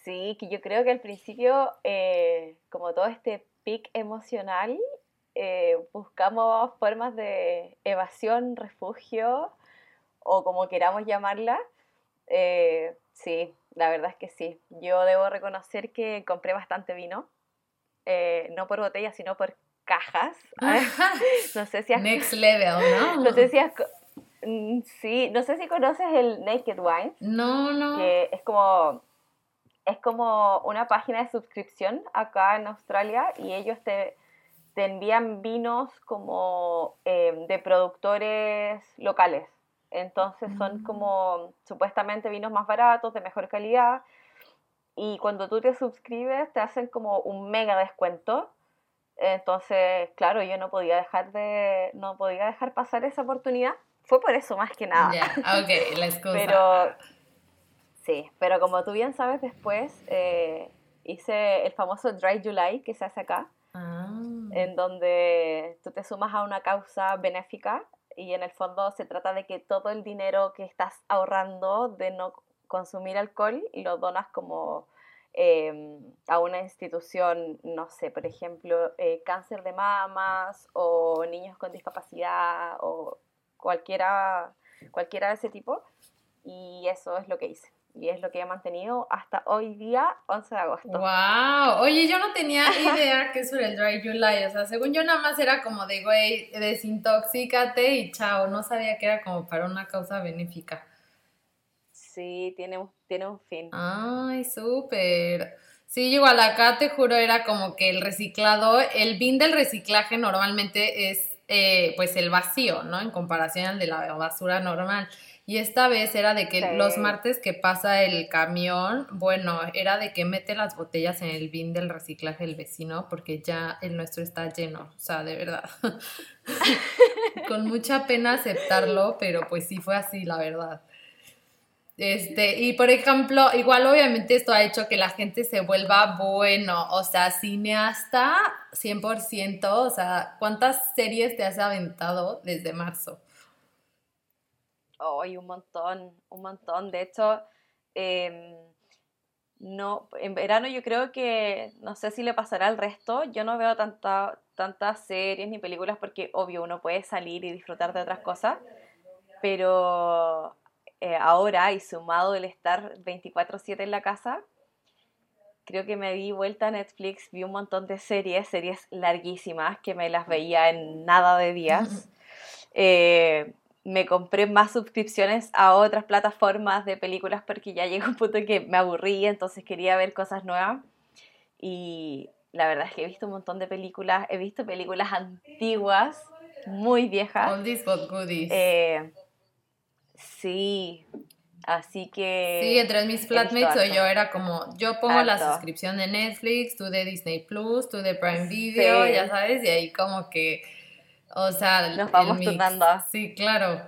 Sí, que yo creo que al principio, eh, como todo este pic emocional, eh, buscamos formas de evasión, refugio, o como queramos llamarla, eh, Sí, la verdad es que sí. Yo debo reconocer que compré bastante vino, no por botellas, sino por cajas. no sé si has... Next level, ¿no? No sé si has... Mm, sí, no sé si conoces el Naked Wine. No, no. Que es como es como una página de suscripción acá en Australia y ellos te, te envían vinos como eh, de productores locales. Entonces son mm. como supuestamente vinos más baratos, de mejor calidad. Y cuando tú te suscribes te hacen como un mega descuento. Entonces, claro, yo no podía dejar de no podía dejar pasar esa oportunidad. Fue por eso más que nada. Ya, ok, la excusa. Pero Sí, pero como tú bien sabes, después eh, hice el famoso Dry July que se hace acá, ah. en donde tú te sumas a una causa benéfica y en el fondo se trata de que todo el dinero que estás ahorrando de no consumir alcohol lo donas como em, a una institución, no sé, por ejemplo, eh, cáncer de mamas o niños con discapacidad o cualquiera, cualquiera de ese tipo. Y eso es lo que hice y es lo que he mantenido hasta hoy día, 11 de agosto. ¡Wow! Oye, yo no tenía idea que eso era el Dry July, o sea, según yo nada más era como de, güey, desintoxícate y chao, no sabía que era como para una causa benéfica. Sí, tiene, un, tiene un fin. Ay, súper. Sí, igual acá te juro era como que el reciclado, el bin del reciclaje normalmente es eh, pues el vacío, ¿no? En comparación al de la basura normal. Y esta vez era de que los martes que pasa el camión, bueno, era de que mete las botellas en el bin del reciclaje del vecino porque ya el nuestro está lleno, o sea, de verdad. Con mucha pena aceptarlo, pero pues sí fue así, la verdad. Este, y por ejemplo, igual obviamente esto ha hecho que la gente se vuelva bueno, o sea, cineasta 100%, o sea, ¿cuántas series te has aventado desde marzo? Hoy un montón, un montón. De hecho, em, no, en verano yo creo que, no sé si le pasará al resto, yo no veo tanta, tantas series ni películas porque obvio uno puede salir y disfrutar de otras cosas, pero eh, ahora y sumado el estar 24/7 en la casa, creo que me di vuelta a Netflix, vi un montón de series, series larguísimas que me las veía en nada de días. Eh, me compré más suscripciones a otras plataformas de películas porque ya llegó un punto en que me aburrí, entonces quería ver cosas nuevas. Y la verdad es que he visto un montón de películas, he visto películas antiguas, muy viejas. Oldies but goodies. Eh, sí, así que... Sí, entre mis flatmates o yo era como, yo pongo la suscripción de Netflix, tú de Disney Plus, tú de Prime Video, ya sabes, y ahí como que o sea, nos vamos turnando. Sí, claro.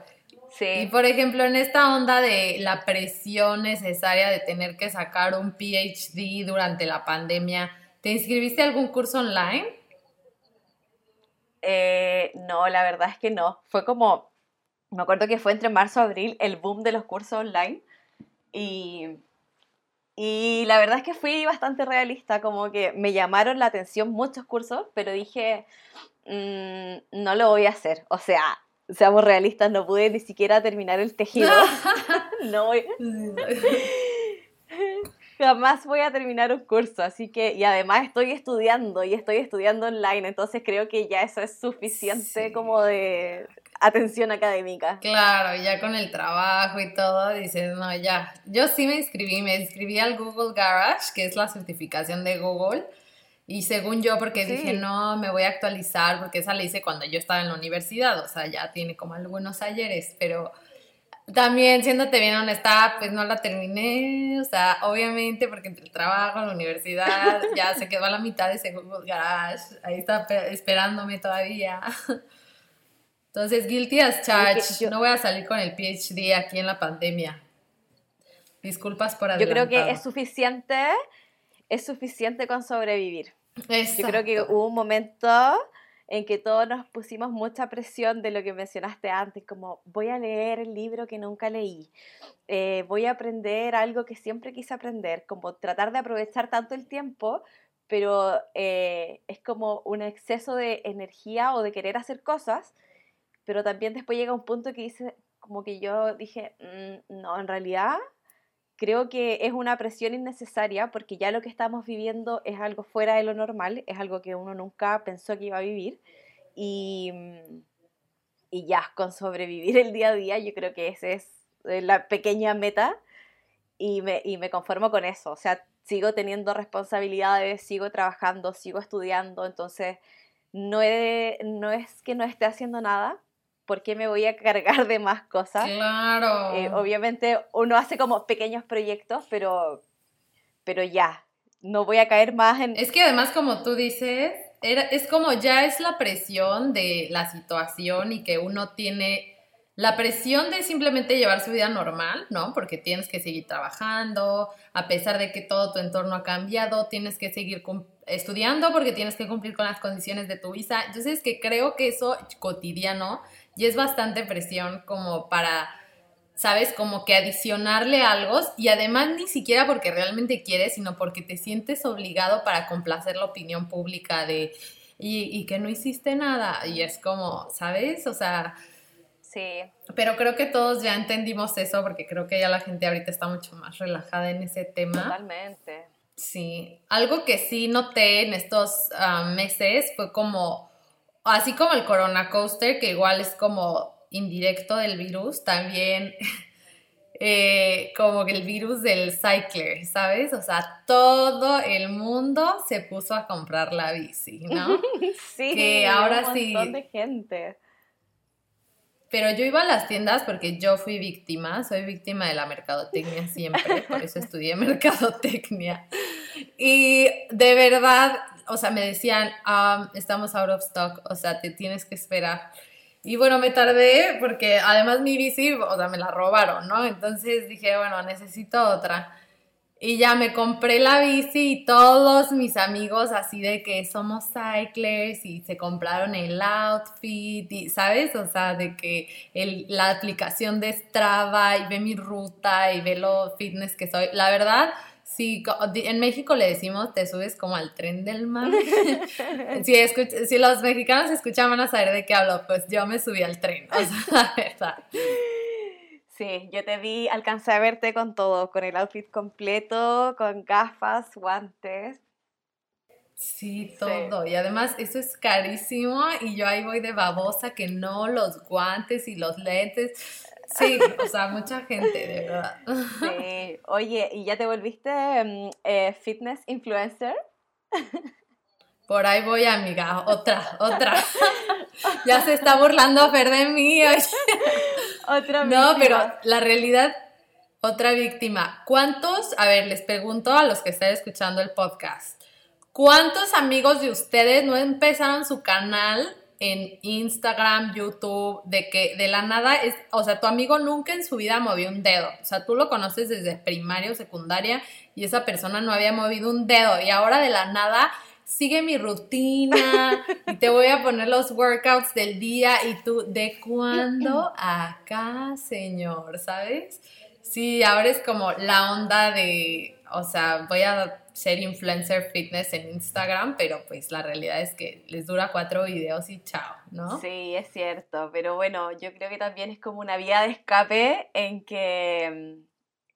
Sí. Y por ejemplo, en esta onda de la presión necesaria de tener que sacar un PhD durante la pandemia, ¿te inscribiste a algún curso online? Eh, no, la verdad es que no. Fue como, me acuerdo que fue entre marzo y abril el boom de los cursos online y, y la verdad es que fui bastante realista, como que me llamaron la atención muchos cursos, pero dije, Mm, no lo voy a hacer. O sea, seamos realistas, no pude ni siquiera terminar el tejido. no voy. Jamás voy a terminar un curso, así que, y además estoy estudiando y estoy estudiando online, entonces creo que ya eso es suficiente como de atención académica. Claro, ya con el trabajo y todo, dices, no, ya. Yo sí me inscribí, me inscribí al Google Garage, que es la certificación de Google y según yo, porque dije, no, me voy a actualizar, porque esa la hice cuando yo estaba en la universidad, o sea, ya tiene como algunos ayeres, pero también, siéndote bien honesta, pues no la terminé, o sea, obviamente, porque entre el trabajo, la universidad, ya se quedó a la mitad de ese Google Garage, ahí está esperándome todavía. Entonces, guilty as charged, no voy a salir con el PhD aquí en la pandemia. Disculpas por adelantado. Yo creo que es suficiente, es suficiente con sobrevivir. Yo creo que hubo un momento en que todos nos pusimos mucha presión de lo que mencionaste antes, como voy a leer el libro que nunca leí, eh, voy a aprender algo que siempre quise aprender, como tratar de aprovechar tanto el tiempo, pero eh, es como un exceso de energía o de querer hacer cosas, pero también después llega un punto que dice, como que yo dije, mm, no, en realidad creo que es una presión innecesaria porque ya lo que estamos viviendo es algo fuera de lo normal, es algo que uno nunca pensó que iba a vivir y, mm, y ya, con sobrevivir el día a día, yo creo que esa es eh, la pequeña meta y me, y me conformo con eso, o sea, sigo teniendo responsabilidades, sigo trabajando, sigo estudiando, entonces no, no es que no esté haciendo nada, ¿por qué me voy a cargar de más cosas? Claro. Eh, obviamente uno hace como pequeños proyectos, pero, pero ya, no voy a caer más en... Es que además, como tú dices, era, es como ya es la presión de la situación y que uno tiene la presión de simplemente llevar su vida normal, ¿no? Porque tienes que seguir trabajando, a pesar de que todo tu entorno ha cambiado, tienes que seguir estudiando porque tienes que cumplir con las condiciones de tu visa. Entonces, que creo que eso cotidiano y es bastante presión como para, ¿sabes? Como que adicionarle algo y además ni siquiera porque realmente quieres, sino porque te sientes obligado para complacer la opinión pública de, y, y que no hiciste nada. Y es como, ¿sabes? O sea... Sí. Pero creo que todos ya entendimos eso porque creo que ya la gente ahorita está mucho más relajada en ese tema. Totalmente. Sí. Algo que sí noté en estos ah, meses fue como así como el Corona Coaster, que igual es como indirecto del virus, también eh, como el virus del cycler, ¿sabes? O sea, todo el mundo se puso a comprar la bici, ¿no? sí, que ahora un sí. montón de gente. Pero yo iba a las tiendas porque yo fui víctima, soy víctima de la mercadotecnia siempre, por eso estudié mercadotecnia. Y de verdad, o sea, me decían, um, estamos out of stock, o sea, te tienes que esperar. Y bueno, me tardé porque además mi bici, o sea, me la robaron, ¿no? Entonces dije, bueno, necesito otra. Y ya me compré la bici y todos mis amigos así de que somos cyclers y se compraron el outfit y, ¿sabes? O sea, de que el, la aplicación de Strava y ve mi ruta y ve lo fitness que soy. La verdad, Sí, en México le decimos, te subes como al tren del mar. si, si los mexicanos escuchan van a saber de qué hablo, pues yo me subí al tren, o sea, verdad. Sí, yo te vi, alcancé a verte con todo, con el outfit completo, con gafas, guantes. Sí, todo. Y además eso es carísimo y yo ahí voy de babosa que no, los guantes y los lentes. Sí, o sea, mucha gente, de verdad. Sí, oye, ¿y ya te volviste mm, eh, fitness influencer? Por ahí voy, amiga, otra, otra. ya se está burlando Fer de mí. Otra No, pero la realidad, otra víctima. ¿Cuántos, a ver, les pregunto a los que están escuchando el podcast, ¿cuántos amigos de ustedes no empezaron su canal en Instagram, YouTube, de que de la nada es, o sea, tu amigo nunca en su vida movió un dedo, o sea, tú lo conoces desde primaria o secundaria y esa persona no había movido un dedo y ahora de la nada sigue mi rutina y te voy a poner los workouts del día y tú, ¿de cuándo acá, señor? ¿Sabes? Sí, ahora es como la onda de, o sea, voy a ser influencer fitness en Instagram, pero pues la realidad es que les dura cuatro videos y chao, ¿no? Sí, es cierto, pero bueno, yo creo que también es como una vía de escape en que,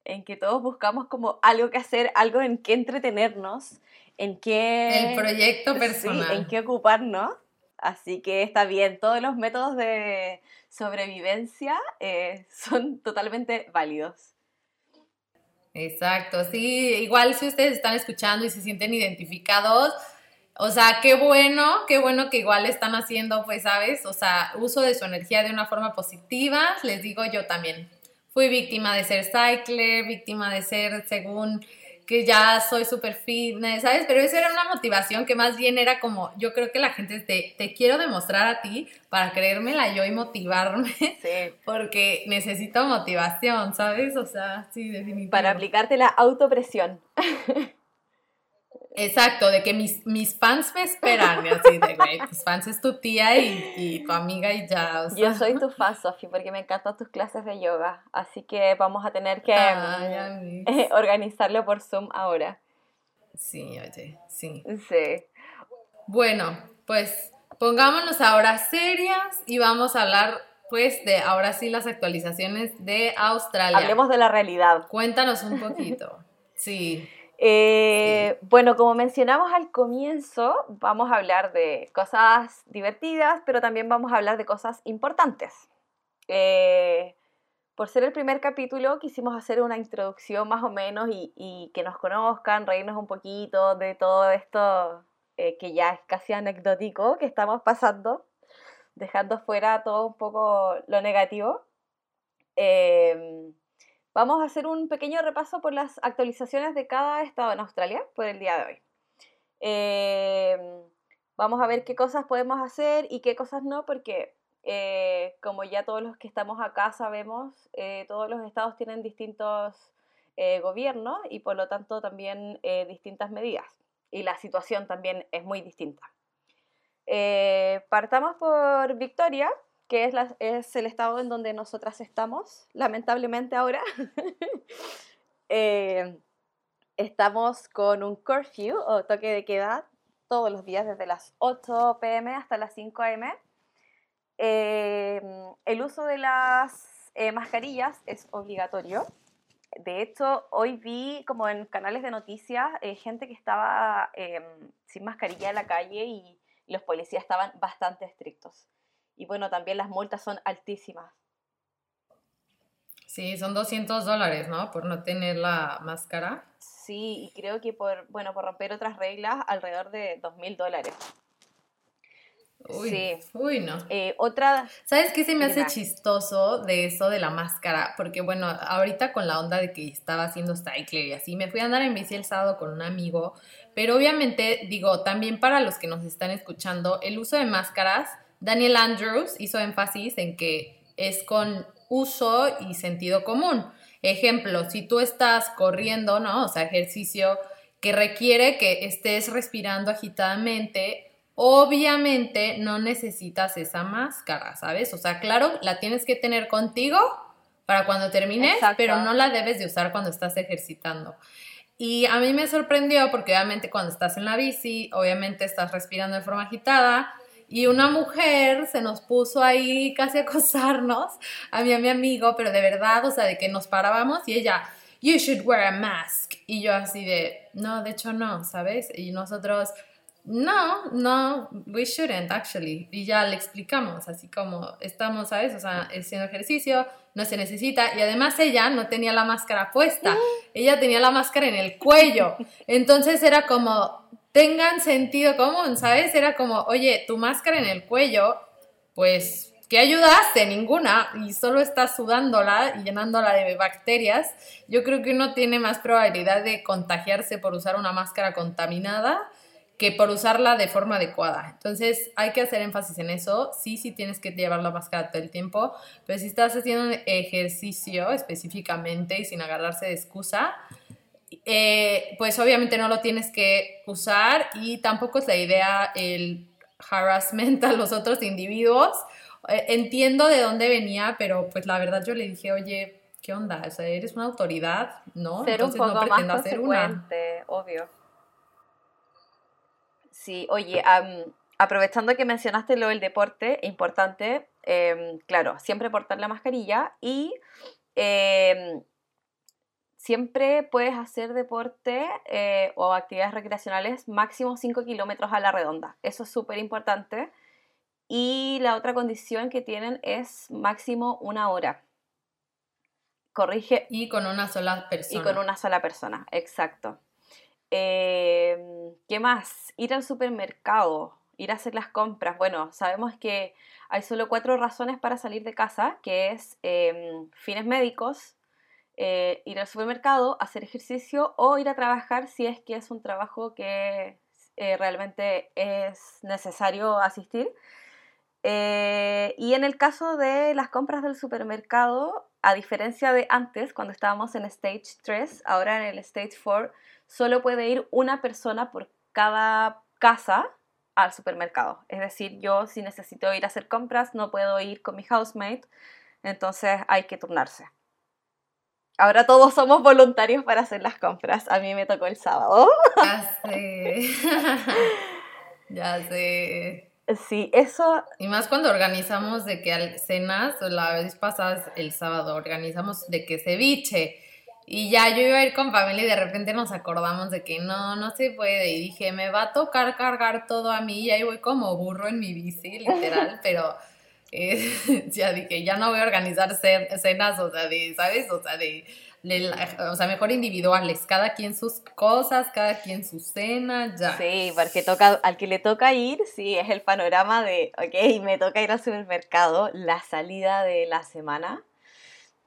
en que todos buscamos como algo que hacer, algo en que entretenernos, en qué... El proyecto personal. en qué ocuparnos. Así que está bien, todos los métodos de sobrevivencia eh, son totalmente válidos. Exacto, sí, igual si ustedes están escuchando y se sienten identificados, o sea, qué bueno, qué bueno que igual están haciendo, pues, ¿sabes? O sea, uso de su energía de una forma positiva, les digo yo también. Fui víctima de ser cycler, víctima de ser según que ya soy súper fitness, ¿sabes? Pero esa era una motivación que más bien era como, yo creo que la gente te, te quiero demostrar a ti para creérmela yo y motivarme, Sí. porque necesito motivación, ¿sabes? O sea, sí, definitivamente. Para aplicarte la autopresión. Exacto, de que mis, mis fans me esperan, y así de, güey, tus fans es tu tía y, y tu amiga y ya, o sea. Yo soy tu fan, Sofi, porque me encantan tus clases de yoga, así que vamos a tener que Ay, eh, organizarlo por Zoom ahora. Sí, oye, sí. Sí. Bueno, pues pongámonos ahora serias y vamos a hablar pues de ahora sí las actualizaciones de Australia. Hablemos de la realidad. Cuéntanos un poquito. Sí. Eh, bueno, como mencionamos al comienzo, vamos a hablar de cosas divertidas, pero también vamos a hablar de cosas importantes. Eh, por ser el primer capítulo, quisimos hacer una introducción más o menos y, que nos conozcan, reírnos un poquito de todo esto eh, que ya es casi anecdótico que estamos pasando, dejando fuera todo un poco lo negativo. Vamos a hacer un pequeño repaso por las actualizaciones de cada estado en Australia por el día de hoy. Em, vamos a ver qué cosas podemos hacer y qué cosas no, porque eh, como ya todos los que estamos acá sabemos, eh, todos los estados tienen distintos eh, gobiernos y por lo tanto también distintas medidas. Y la situación también es muy distinta. partamos por Victoria, que es, el estado en donde nosotras estamos, lamentablemente ahora. Eh, estamos con un curfew o toque de queda todos los días desde las 8 pm hasta las 5 am. Eh, el uso de las eh, mascarillas es obligatorio. De hecho, hoy vi como en canales de noticias gente que estaba sin mascarilla en la calle y los policías estaban bastante estrictos. Y bueno, también las multas son altísimas. Sí, son 200 dólares, ¿no? Por no tener la máscara. Sí, y creo que por, bueno, por romper otras reglas, alrededor de 2.000 dólares. Uy, sí. Uy, no. Eh, otra. ¿Sabes qué se me hace chistoso de eso de la máscara? Porque, bueno, ahorita con la onda de que estaba haciendo cycling y así, me fui a andar en bici el sábado con un amigo. Pero obviamente, digo, también para los que nos están escuchando, el uso de máscaras Daniel Andrews hizo énfasis en que es con uso y sentido común. Ejemplo, si tú estás corriendo, ¿no? O sea, ejercicio que requiere que estés respirando agitadamente, obviamente no necesitas esa máscara, ¿sabes? O sea, claro, la tienes que tener contigo para cuando termines, pero no la debes de usar cuando estás ejercitando. Y a mí me sorprendió porque obviamente cuando estás en la bici, obviamente estás respirando de forma agitada, y una mujer se nos puso ahí casi a acosarnos, a mí, a mi amigo, pero de verdad, o sea, de que nos parábamos y ella, you should wear a mask. Y yo así de, no, de hecho no, ¿sabes? Y nosotros, no, no, we shouldn't actually. Y ya le explicamos, así como estamos, ¿sabes? O sea, haciendo ejercicio, no se necesita. Y además ella no tenía la máscara puesta, ella tenía la máscara en el cuello. Entonces era como, tengan sentido común, ¿sabes? Era como, oye, tu máscara en el cuello, pues, ¿qué ayudaste? Ninguna, y solo estás sudándola y llenándola de bacterias. Yo creo que uno tiene más probabilidad de contagiarse por usar una máscara contaminada que por usarla de forma adecuada. Entonces hay que hacer énfasis en eso. Sí, sí tienes que llevar la máscara todo el tiempo, pero si estás haciendo un ejercicio específicamente y sin agarrarse de excusa, eh, pues obviamente no lo tienes que usar y tampoco es la idea el harassment a los otros individuos. Eh, entiendo de dónde venía, pero pues la verdad yo le dije, oye, ¿qué onda? O sea, eres una autoridad, ¿no? Ser un poco no más ser una. obvio. Sí, oye, aprovechando que mencionaste lo del deporte, importante, em, claro, siempre portar la mascarilla y em, siempre puedes hacer deporte eh, o actividades recreacionales máximo 5 kilómetros a la redonda. Eso es súper importante. Y la otra condición que tienen es máximo una hora. Corrige. Y con una sola persona. Y con una sola persona, exacto. Em, ¿Qué más? Ir al supermercado, ir a hacer las compras. Bueno, sabemos que hay solo cuatro razones para salir de casa, que es em, fines médicos, eh, ir al supermercado, hacer ejercicio o ir a trabajar si es que es un trabajo que eh, realmente es necesario asistir. Eh, y en el caso de las compras del supermercado, a diferencia de antes, cuando estábamos en Stage 3, ahora en el Stage 4, solo puede ir una persona por cada casa al supermercado. Es decir, yo si necesito ir a hacer compras, no puedo ir con mi housemate, entonces hay que turnarse. Ahora todos somos voluntarios para hacer las compras. A mí me tocó el sábado. Ya sé. ya sé. Sí, eso. Y más cuando organizamos de que cenas, la vez pasada, el sábado, organizamos de que ceviche. Y ya yo iba a ir con familia y de repente nos acordamos de que no, no se puede. Y dije, me va a tocar cargar todo a mí. Y ahí voy como burro en mi bici, literal. pero eh, ya dije, ya no voy a organizar cenas, o sea, de, ¿sabes? O sea, de o sea, mejor individuales, cada quien sus cosas, cada quien su cena, ya. Sí, porque toca, al que le toca ir, sí, es el panorama de, ok, me toca ir al supermercado, la salida de la semana,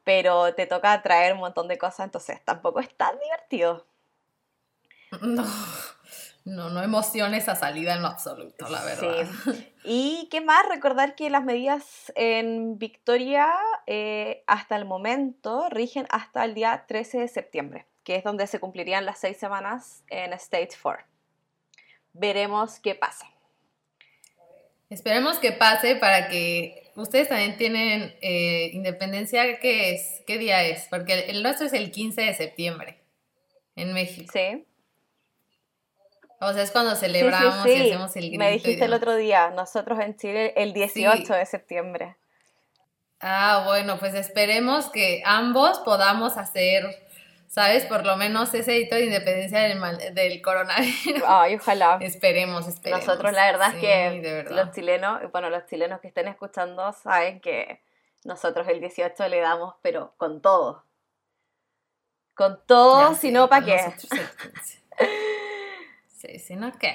pero te toca traer un montón de cosas, entonces tampoco es tan divertido. No. No, no emociona esa salida en lo absoluto, la verdad. Sí. ¿Y qué más? Recordar que las medidas en Victoria eh, hasta el momento rigen hasta el día 13 de septiembre, que es donde se cumplirían las seis semanas en State 4. Veremos qué pasa. Esperemos que pase para que ustedes también tienen eh, independencia. ¿Qué es? ¿Qué día es? Porque el nuestro es el 15 de septiembre en México. Sí. O sea, es cuando celebramos y hacemos el grito. Me dijiste el otro día, nosotros en Chile el 18 de septiembre. Ah, bueno, pues esperemos que ambos podamos hacer, ¿sabes? Por lo menos ese hito de independencia del, del coronavirus. Ay, ojalá. esperemos, esperemos. Nosotros la verdad es que los chilenos, bueno, los chilenos que estén escuchando saben que nosotros el 18 le damos, pero con todo. Con todo, si no, ¿para qué?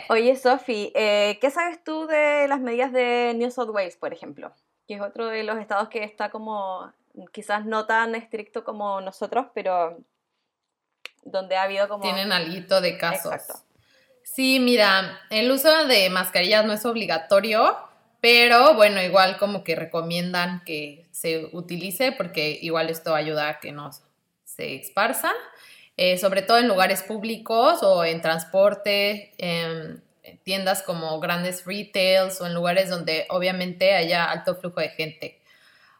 Oye, Sofi, eh, ¿qué sabes tú de las medidas de New South Wales, por ejemplo? Que es otro de los estados que está como, quizás no tan estricto como nosotros, pero donde ha habido como... Tienen alito de casos. Exacto. Sí, mira, el uso de mascarillas no es obligatorio, pero bueno, igual como que recomiendan que se utilice porque igual esto ayuda a que no se esparza. Eh, sobre todo en lugares públicos o en transporte, en tiendas como grandes retails o en lugares donde obviamente haya alto flujo de gente.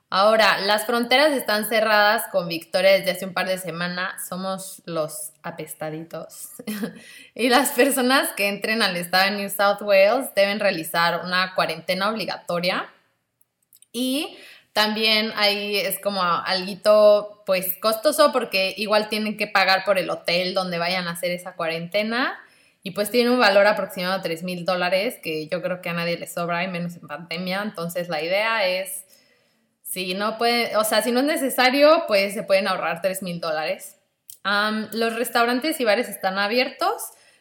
Ahora, las fronteras están cerradas con Victoria desde hace un par de semanas. Somos los apestaditos. y las personas que entren al estado de New South Wales deben realizar una cuarentena obligatoria. Y también ahí es como algo pues costoso porque igual tienen que pagar por el hotel donde vayan a hacer esa cuarentena y pues tiene un valor aproximado de 3 mil dólares que yo creo que a nadie le sobra y menos en pandemia. Entonces la idea es, si no puede, o sea, si no es necesario, pues se pueden ahorrar 3 mil dólares. los restaurantes y bares están abiertos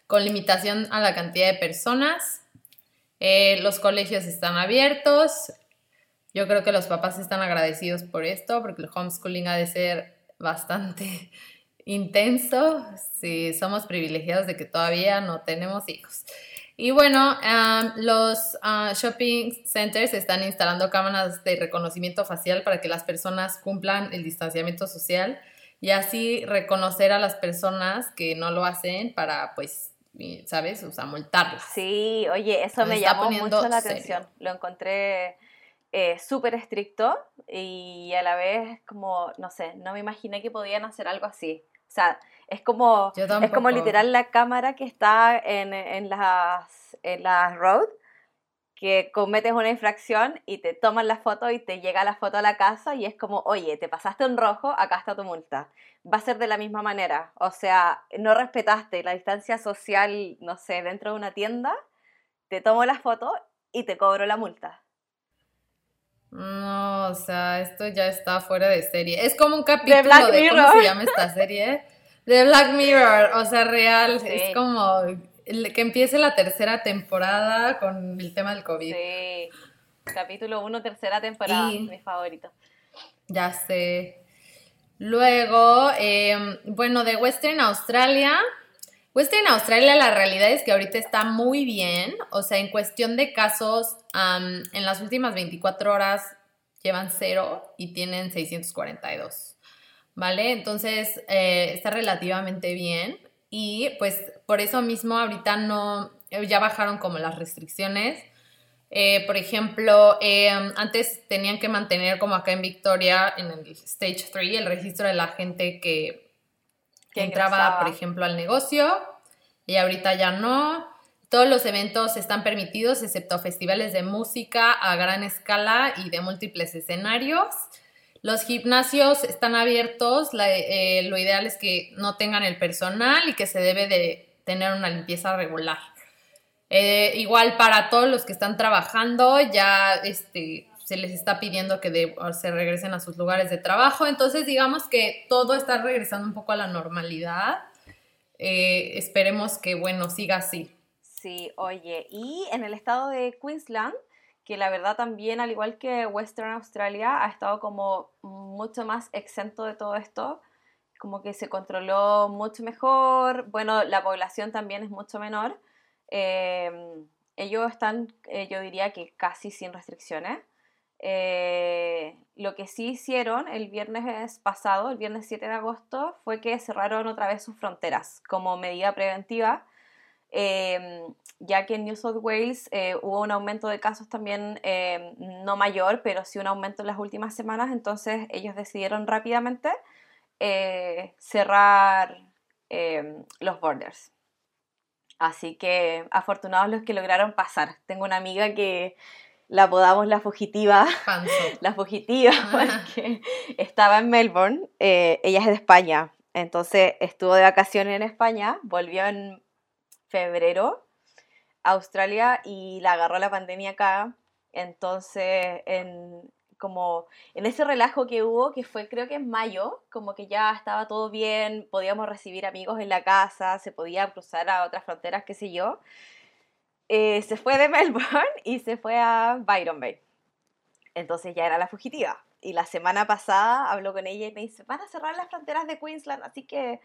con limitación a la cantidad de personas. Eh, los colegios están abiertos, yo creo que los papás están agradecidos por esto, porque el homeschooling ha de ser bastante intenso si somos privilegiados de que todavía no tenemos hijos. Y bueno, los ah, shopping centers están instalando cámaras de reconocimiento facial para que las personas cumplan el distanciamiento social y así reconocer a las personas que no lo hacen para, pues, ¿sabes? O sea, multarlas. Sí, oye, eso me llamó mucho la atención. Lo encontré eh, súper estricto y a la vez como, no sé, no me imaginé que podían hacer algo así. O sea, es como, es como literal la cámara que está en, en, las, en las road, que cometes una infracción y te toman la foto y te llega la foto a la casa y es como, oye, te pasaste en rojo, acá está tu multa. Va a ser de la misma manera. O sea, no respetaste la distancia social, no sé, dentro de una tienda, te tomo la foto y te cobro la multa. No, o sea, esto ya está fuera de serie. Es como un capítulo de, ¿cómo se llama esta serie? De Black Mirror, o sea, real. Es como que empiece la tercera temporada con el tema del COVID. Sí, capítulo 1, tercera temporada, mi favorito. Ya sé. Luego, em, bueno, de Western Australia. Western Australia la realidad es que ahorita está muy bien, o sea, en cuestión de casos en las últimas 24 horas llevan cero y tienen 642. ¿Vale? Entonces eh, está relativamente bien y pues por eso mismo ahorita no, ya bajaron como las restricciones. Eh, por ejemplo, em, antes tenían que mantener como acá en Victoria, en el Stage 3, el registro de la gente que, que entraba, por ejemplo, al negocio y ahorita ya no. Todos los eventos están permitidos, excepto festivales de música a gran escala y de múltiples escenarios. Los gimnasios están abiertos, eh, lo ideal es que no tengan el personal y que se debe de tener una limpieza regular. Eh, igual para todos los que están trabajando, ya este, se les está pidiendo que se regresen a sus lugares de trabajo. Entonces, digamos que todo está regresando un poco a la normalidad. Eh, esperemos que, bueno, siga así. Sí, oye, y en el estado de Queensland, que la verdad también, al igual que Western Australia, ha estado como mucho más exento de todo esto, como que se controló mucho mejor, bueno, la población también es mucho menor, em, ellos están, eh, yo diría que casi sin restricciones. Eh, lo que sí hicieron el viernes pasado, el viernes 7 de agosto, fue que cerraron otra vez sus fronteras como medida preventiva Em, ya que en New South Wales eh, hubo un aumento de casos también em, no mayor, pero sí un aumento en las últimas semanas, entonces ellos decidieron rápidamente eh, cerrar em, los borders. Así que afortunados los que lograron pasar. Tengo una amiga que la apodamos la fugitiva. La fugitiva, porque estaba en Melbourne. Eh, ella es de España. Entonces estuvo de vacaciones en España, volvió en febrero Australia y la agarró la pandemia acá. Entonces, en, como en ese relajo que hubo, que fue creo que en mayo, como que ya estaba todo bien, podíamos recibir amigos en la casa, se podía cruzar a otras fronteras, qué sé yo. Eh, se fue de Melbourne y se fue a Byron Bay. Entonces ya era la fugitiva. Y la semana pasada habló con ella y me dice, van a cerrar las fronteras de Queensland, así que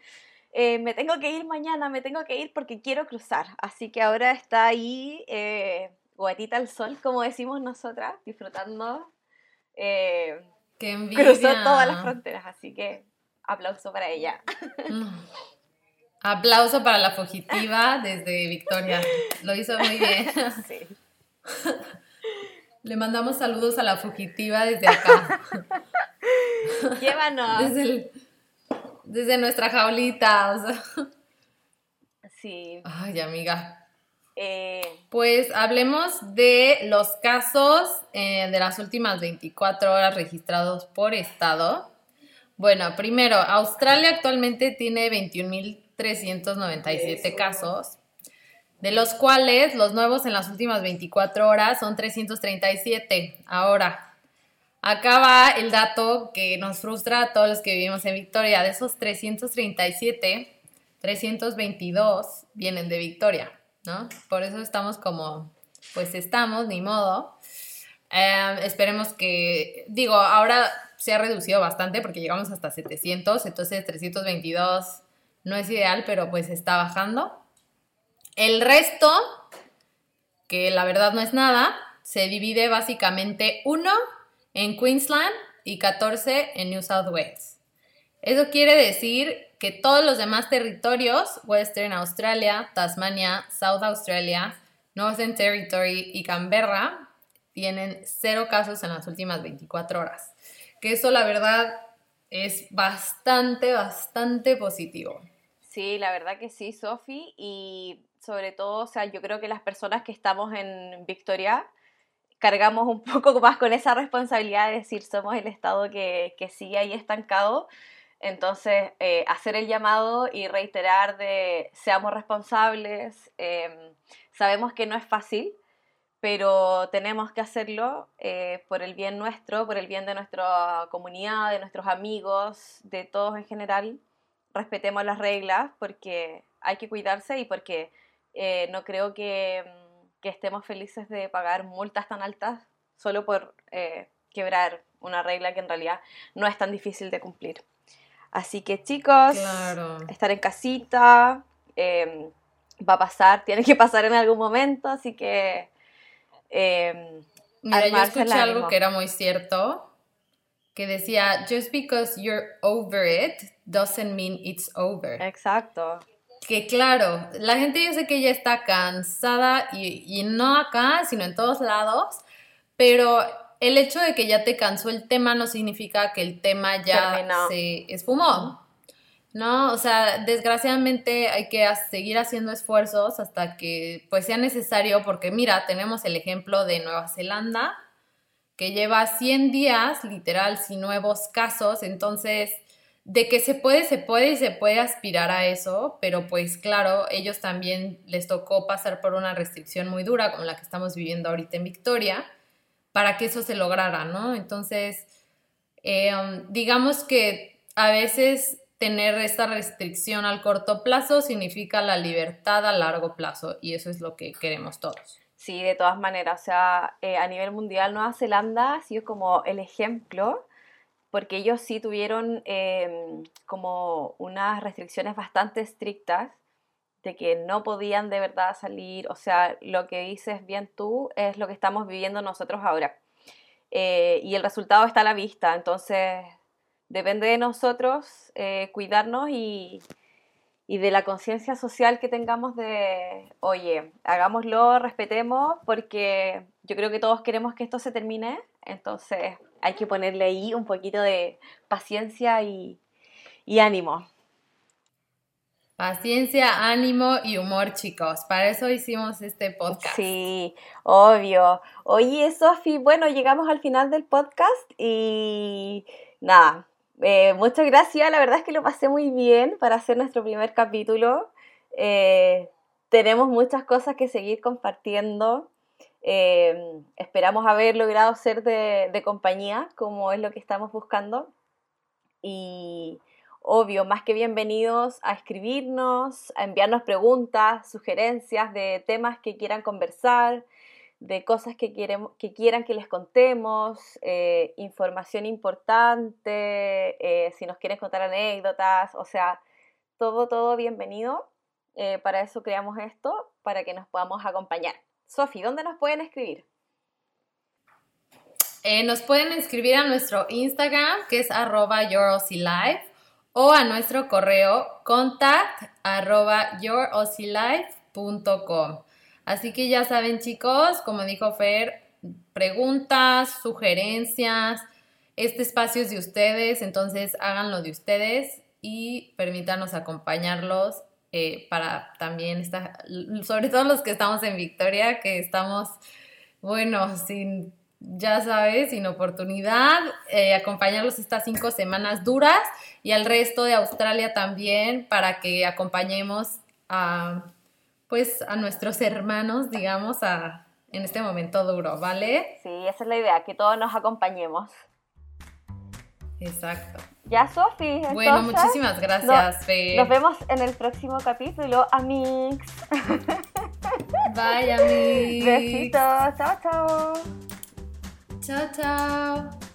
eh, me tengo que ir mañana, me tengo que ir porque quiero cruzar. Así que ahora está ahí, eh, guatita al sol, como decimos nosotras, disfrutando. Eh, cruzó todas las fronteras, así que aplauso para ella. Mm. Aplauso para la fugitiva desde Victoria. Lo hizo muy bien. Sí. Le mandamos saludos a la fugitiva desde acá. Llévanos. Desde el, desde nuestra jaulita, o sea. Sí. Ay, amiga. Eh, pues hablemos de los casos eh, de las últimas 24 horas registrados por estado. Bueno, primero, Australia actualmente tiene 21.397 casos, de los cuales los nuevos en las últimas 24 horas son 337. Ahora, Acá va el dato que nos frustra a todos los que vivimos en Victoria. De esos 337, 322 vienen de Victoria, ¿no? Por eso estamos como, pues estamos, ni modo. Em, esperemos que, digo, ahora se ha reducido bastante porque llegamos hasta 700, entonces 322 no es ideal, pero pues está bajando. El resto, que la verdad no es nada, se divide básicamente uno en Queensland y 14 en New South Wales. Eso quiere decir que todos los demás territorios, Western Australia, Tasmania, South Australia, Northern Territory y Canberra, tienen cero casos en las últimas 24 horas. Que eso la verdad es bastante, bastante positivo. Sí, la verdad que sí, Sofi. Y sobre todo, o sea, yo creo que las personas que estamos en Victoria cargamos un poco más con esa responsabilidad de decir somos el Estado que, que sigue ahí estancado. Entonces, eh, hacer el llamado y reiterar de seamos responsables. Em, sabemos que no es fácil, pero tenemos que hacerlo eh, por el bien nuestro, por el bien de nuestra comunidad, de nuestros amigos, de todos en general. Respetemos las reglas porque hay que cuidarse y porque eh, no creo que em, que estemos felices de pagar multas tan altas solo por eh, quebrar una regla que en realidad no es tan difícil de cumplir. Así que chicos, estar en casita, em, va a pasar, tiene que pasar en algún momento, así que... Eh, Mira, yo escuché algo que era muy cierto, que decía, just because you're over it doesn't mean it's over. Exacto que claro, la gente yo sé que ya está cansada y, no acá, sino en todos lados, pero el hecho de que ya te cansó el tema no significa que el tema ya se esfumó. No, o sea, desgraciadamente hay que seguir haciendo esfuerzos hasta que pues sea necesario, porque mira, tenemos el ejemplo de Nueva Zelanda, que lleva 100 días, literal, sin nuevos casos, entonces, de que se puede, se puede y se puede aspirar a eso, pero pues claro, ellos también les tocó pasar por una restricción muy dura, como la que estamos viviendo ahorita en Victoria, para que eso se lograra, ¿no? Entonces, um, digamos que a veces tener esta restricción al corto plazo significa la libertad a largo plazo y eso es lo que queremos todos. Sí, de todas maneras, o sea, eh, a nivel mundial Nueva Zelanda ha sido como el ejemplo porque ellos sí tuvieron em, como unas restricciones bastante estrictas de que no podían de verdad salir, o sea, lo que dices bien tú es lo que estamos viviendo nosotros ahora. Eh, y el resultado está a la vista, entonces depende de nosotros eh, cuidarnos y, de la conciencia social que tengamos de, oye, hagámoslo, respetemos, porque yo creo que todos queremos que esto se termine, entonces hay que ponerle ahí un poquito de paciencia y, y ánimo. Paciencia, ánimo y humor, chicos. Para eso hicimos este podcast. Sí, obvio. Oye, Sofi, bueno, llegamos al final del podcast y nada, eh, muchas gracias, la verdad es que lo pasé muy bien para hacer nuestro primer capítulo. Eh, tenemos muchas cosas que seguir compartiendo. Eh, esperamos haber logrado ser de, de, compañía, como es lo que estamos buscando. Y obvio, más que bienvenidos a escribirnos, a enviarnos preguntas, sugerencias de temas que quieran conversar de cosas que, queremos, que quieran que les contemos, eh, información importante, eh, si nos quieren contar anécdotas, o sea, todo, todo bienvenido. Eh, para eso creamos esto, para que nos podamos acompañar. Sofi, ¿dónde nos pueden escribir? nos pueden escribir a nuestro Instagram, que es arroba o a nuestro correo contact arroba Así que ya saben chicos, como dijo Fer, preguntas, sugerencias, este espacio es de ustedes, entonces háganlo de ustedes y permítanos acompañarlos eh, para también estar, sobre todo los que estamos en Victoria, que estamos, bueno, sin, ya sabes, sin oportunidad, eh, acompañarlos estas cinco semanas duras y al resto de Australia también para que acompañemos a pues a nuestros hermanos, digamos, a, en este momento duro, ¿vale? Sí, esa es la idea, que todos nos acompañemos. Exacto. Ya, Sofi. Bueno, muchísimas gracias, Fe. Nos vemos en el próximo capítulo, Amix. Bye, Amix. Besitos. Chao, chao. Chao, chao.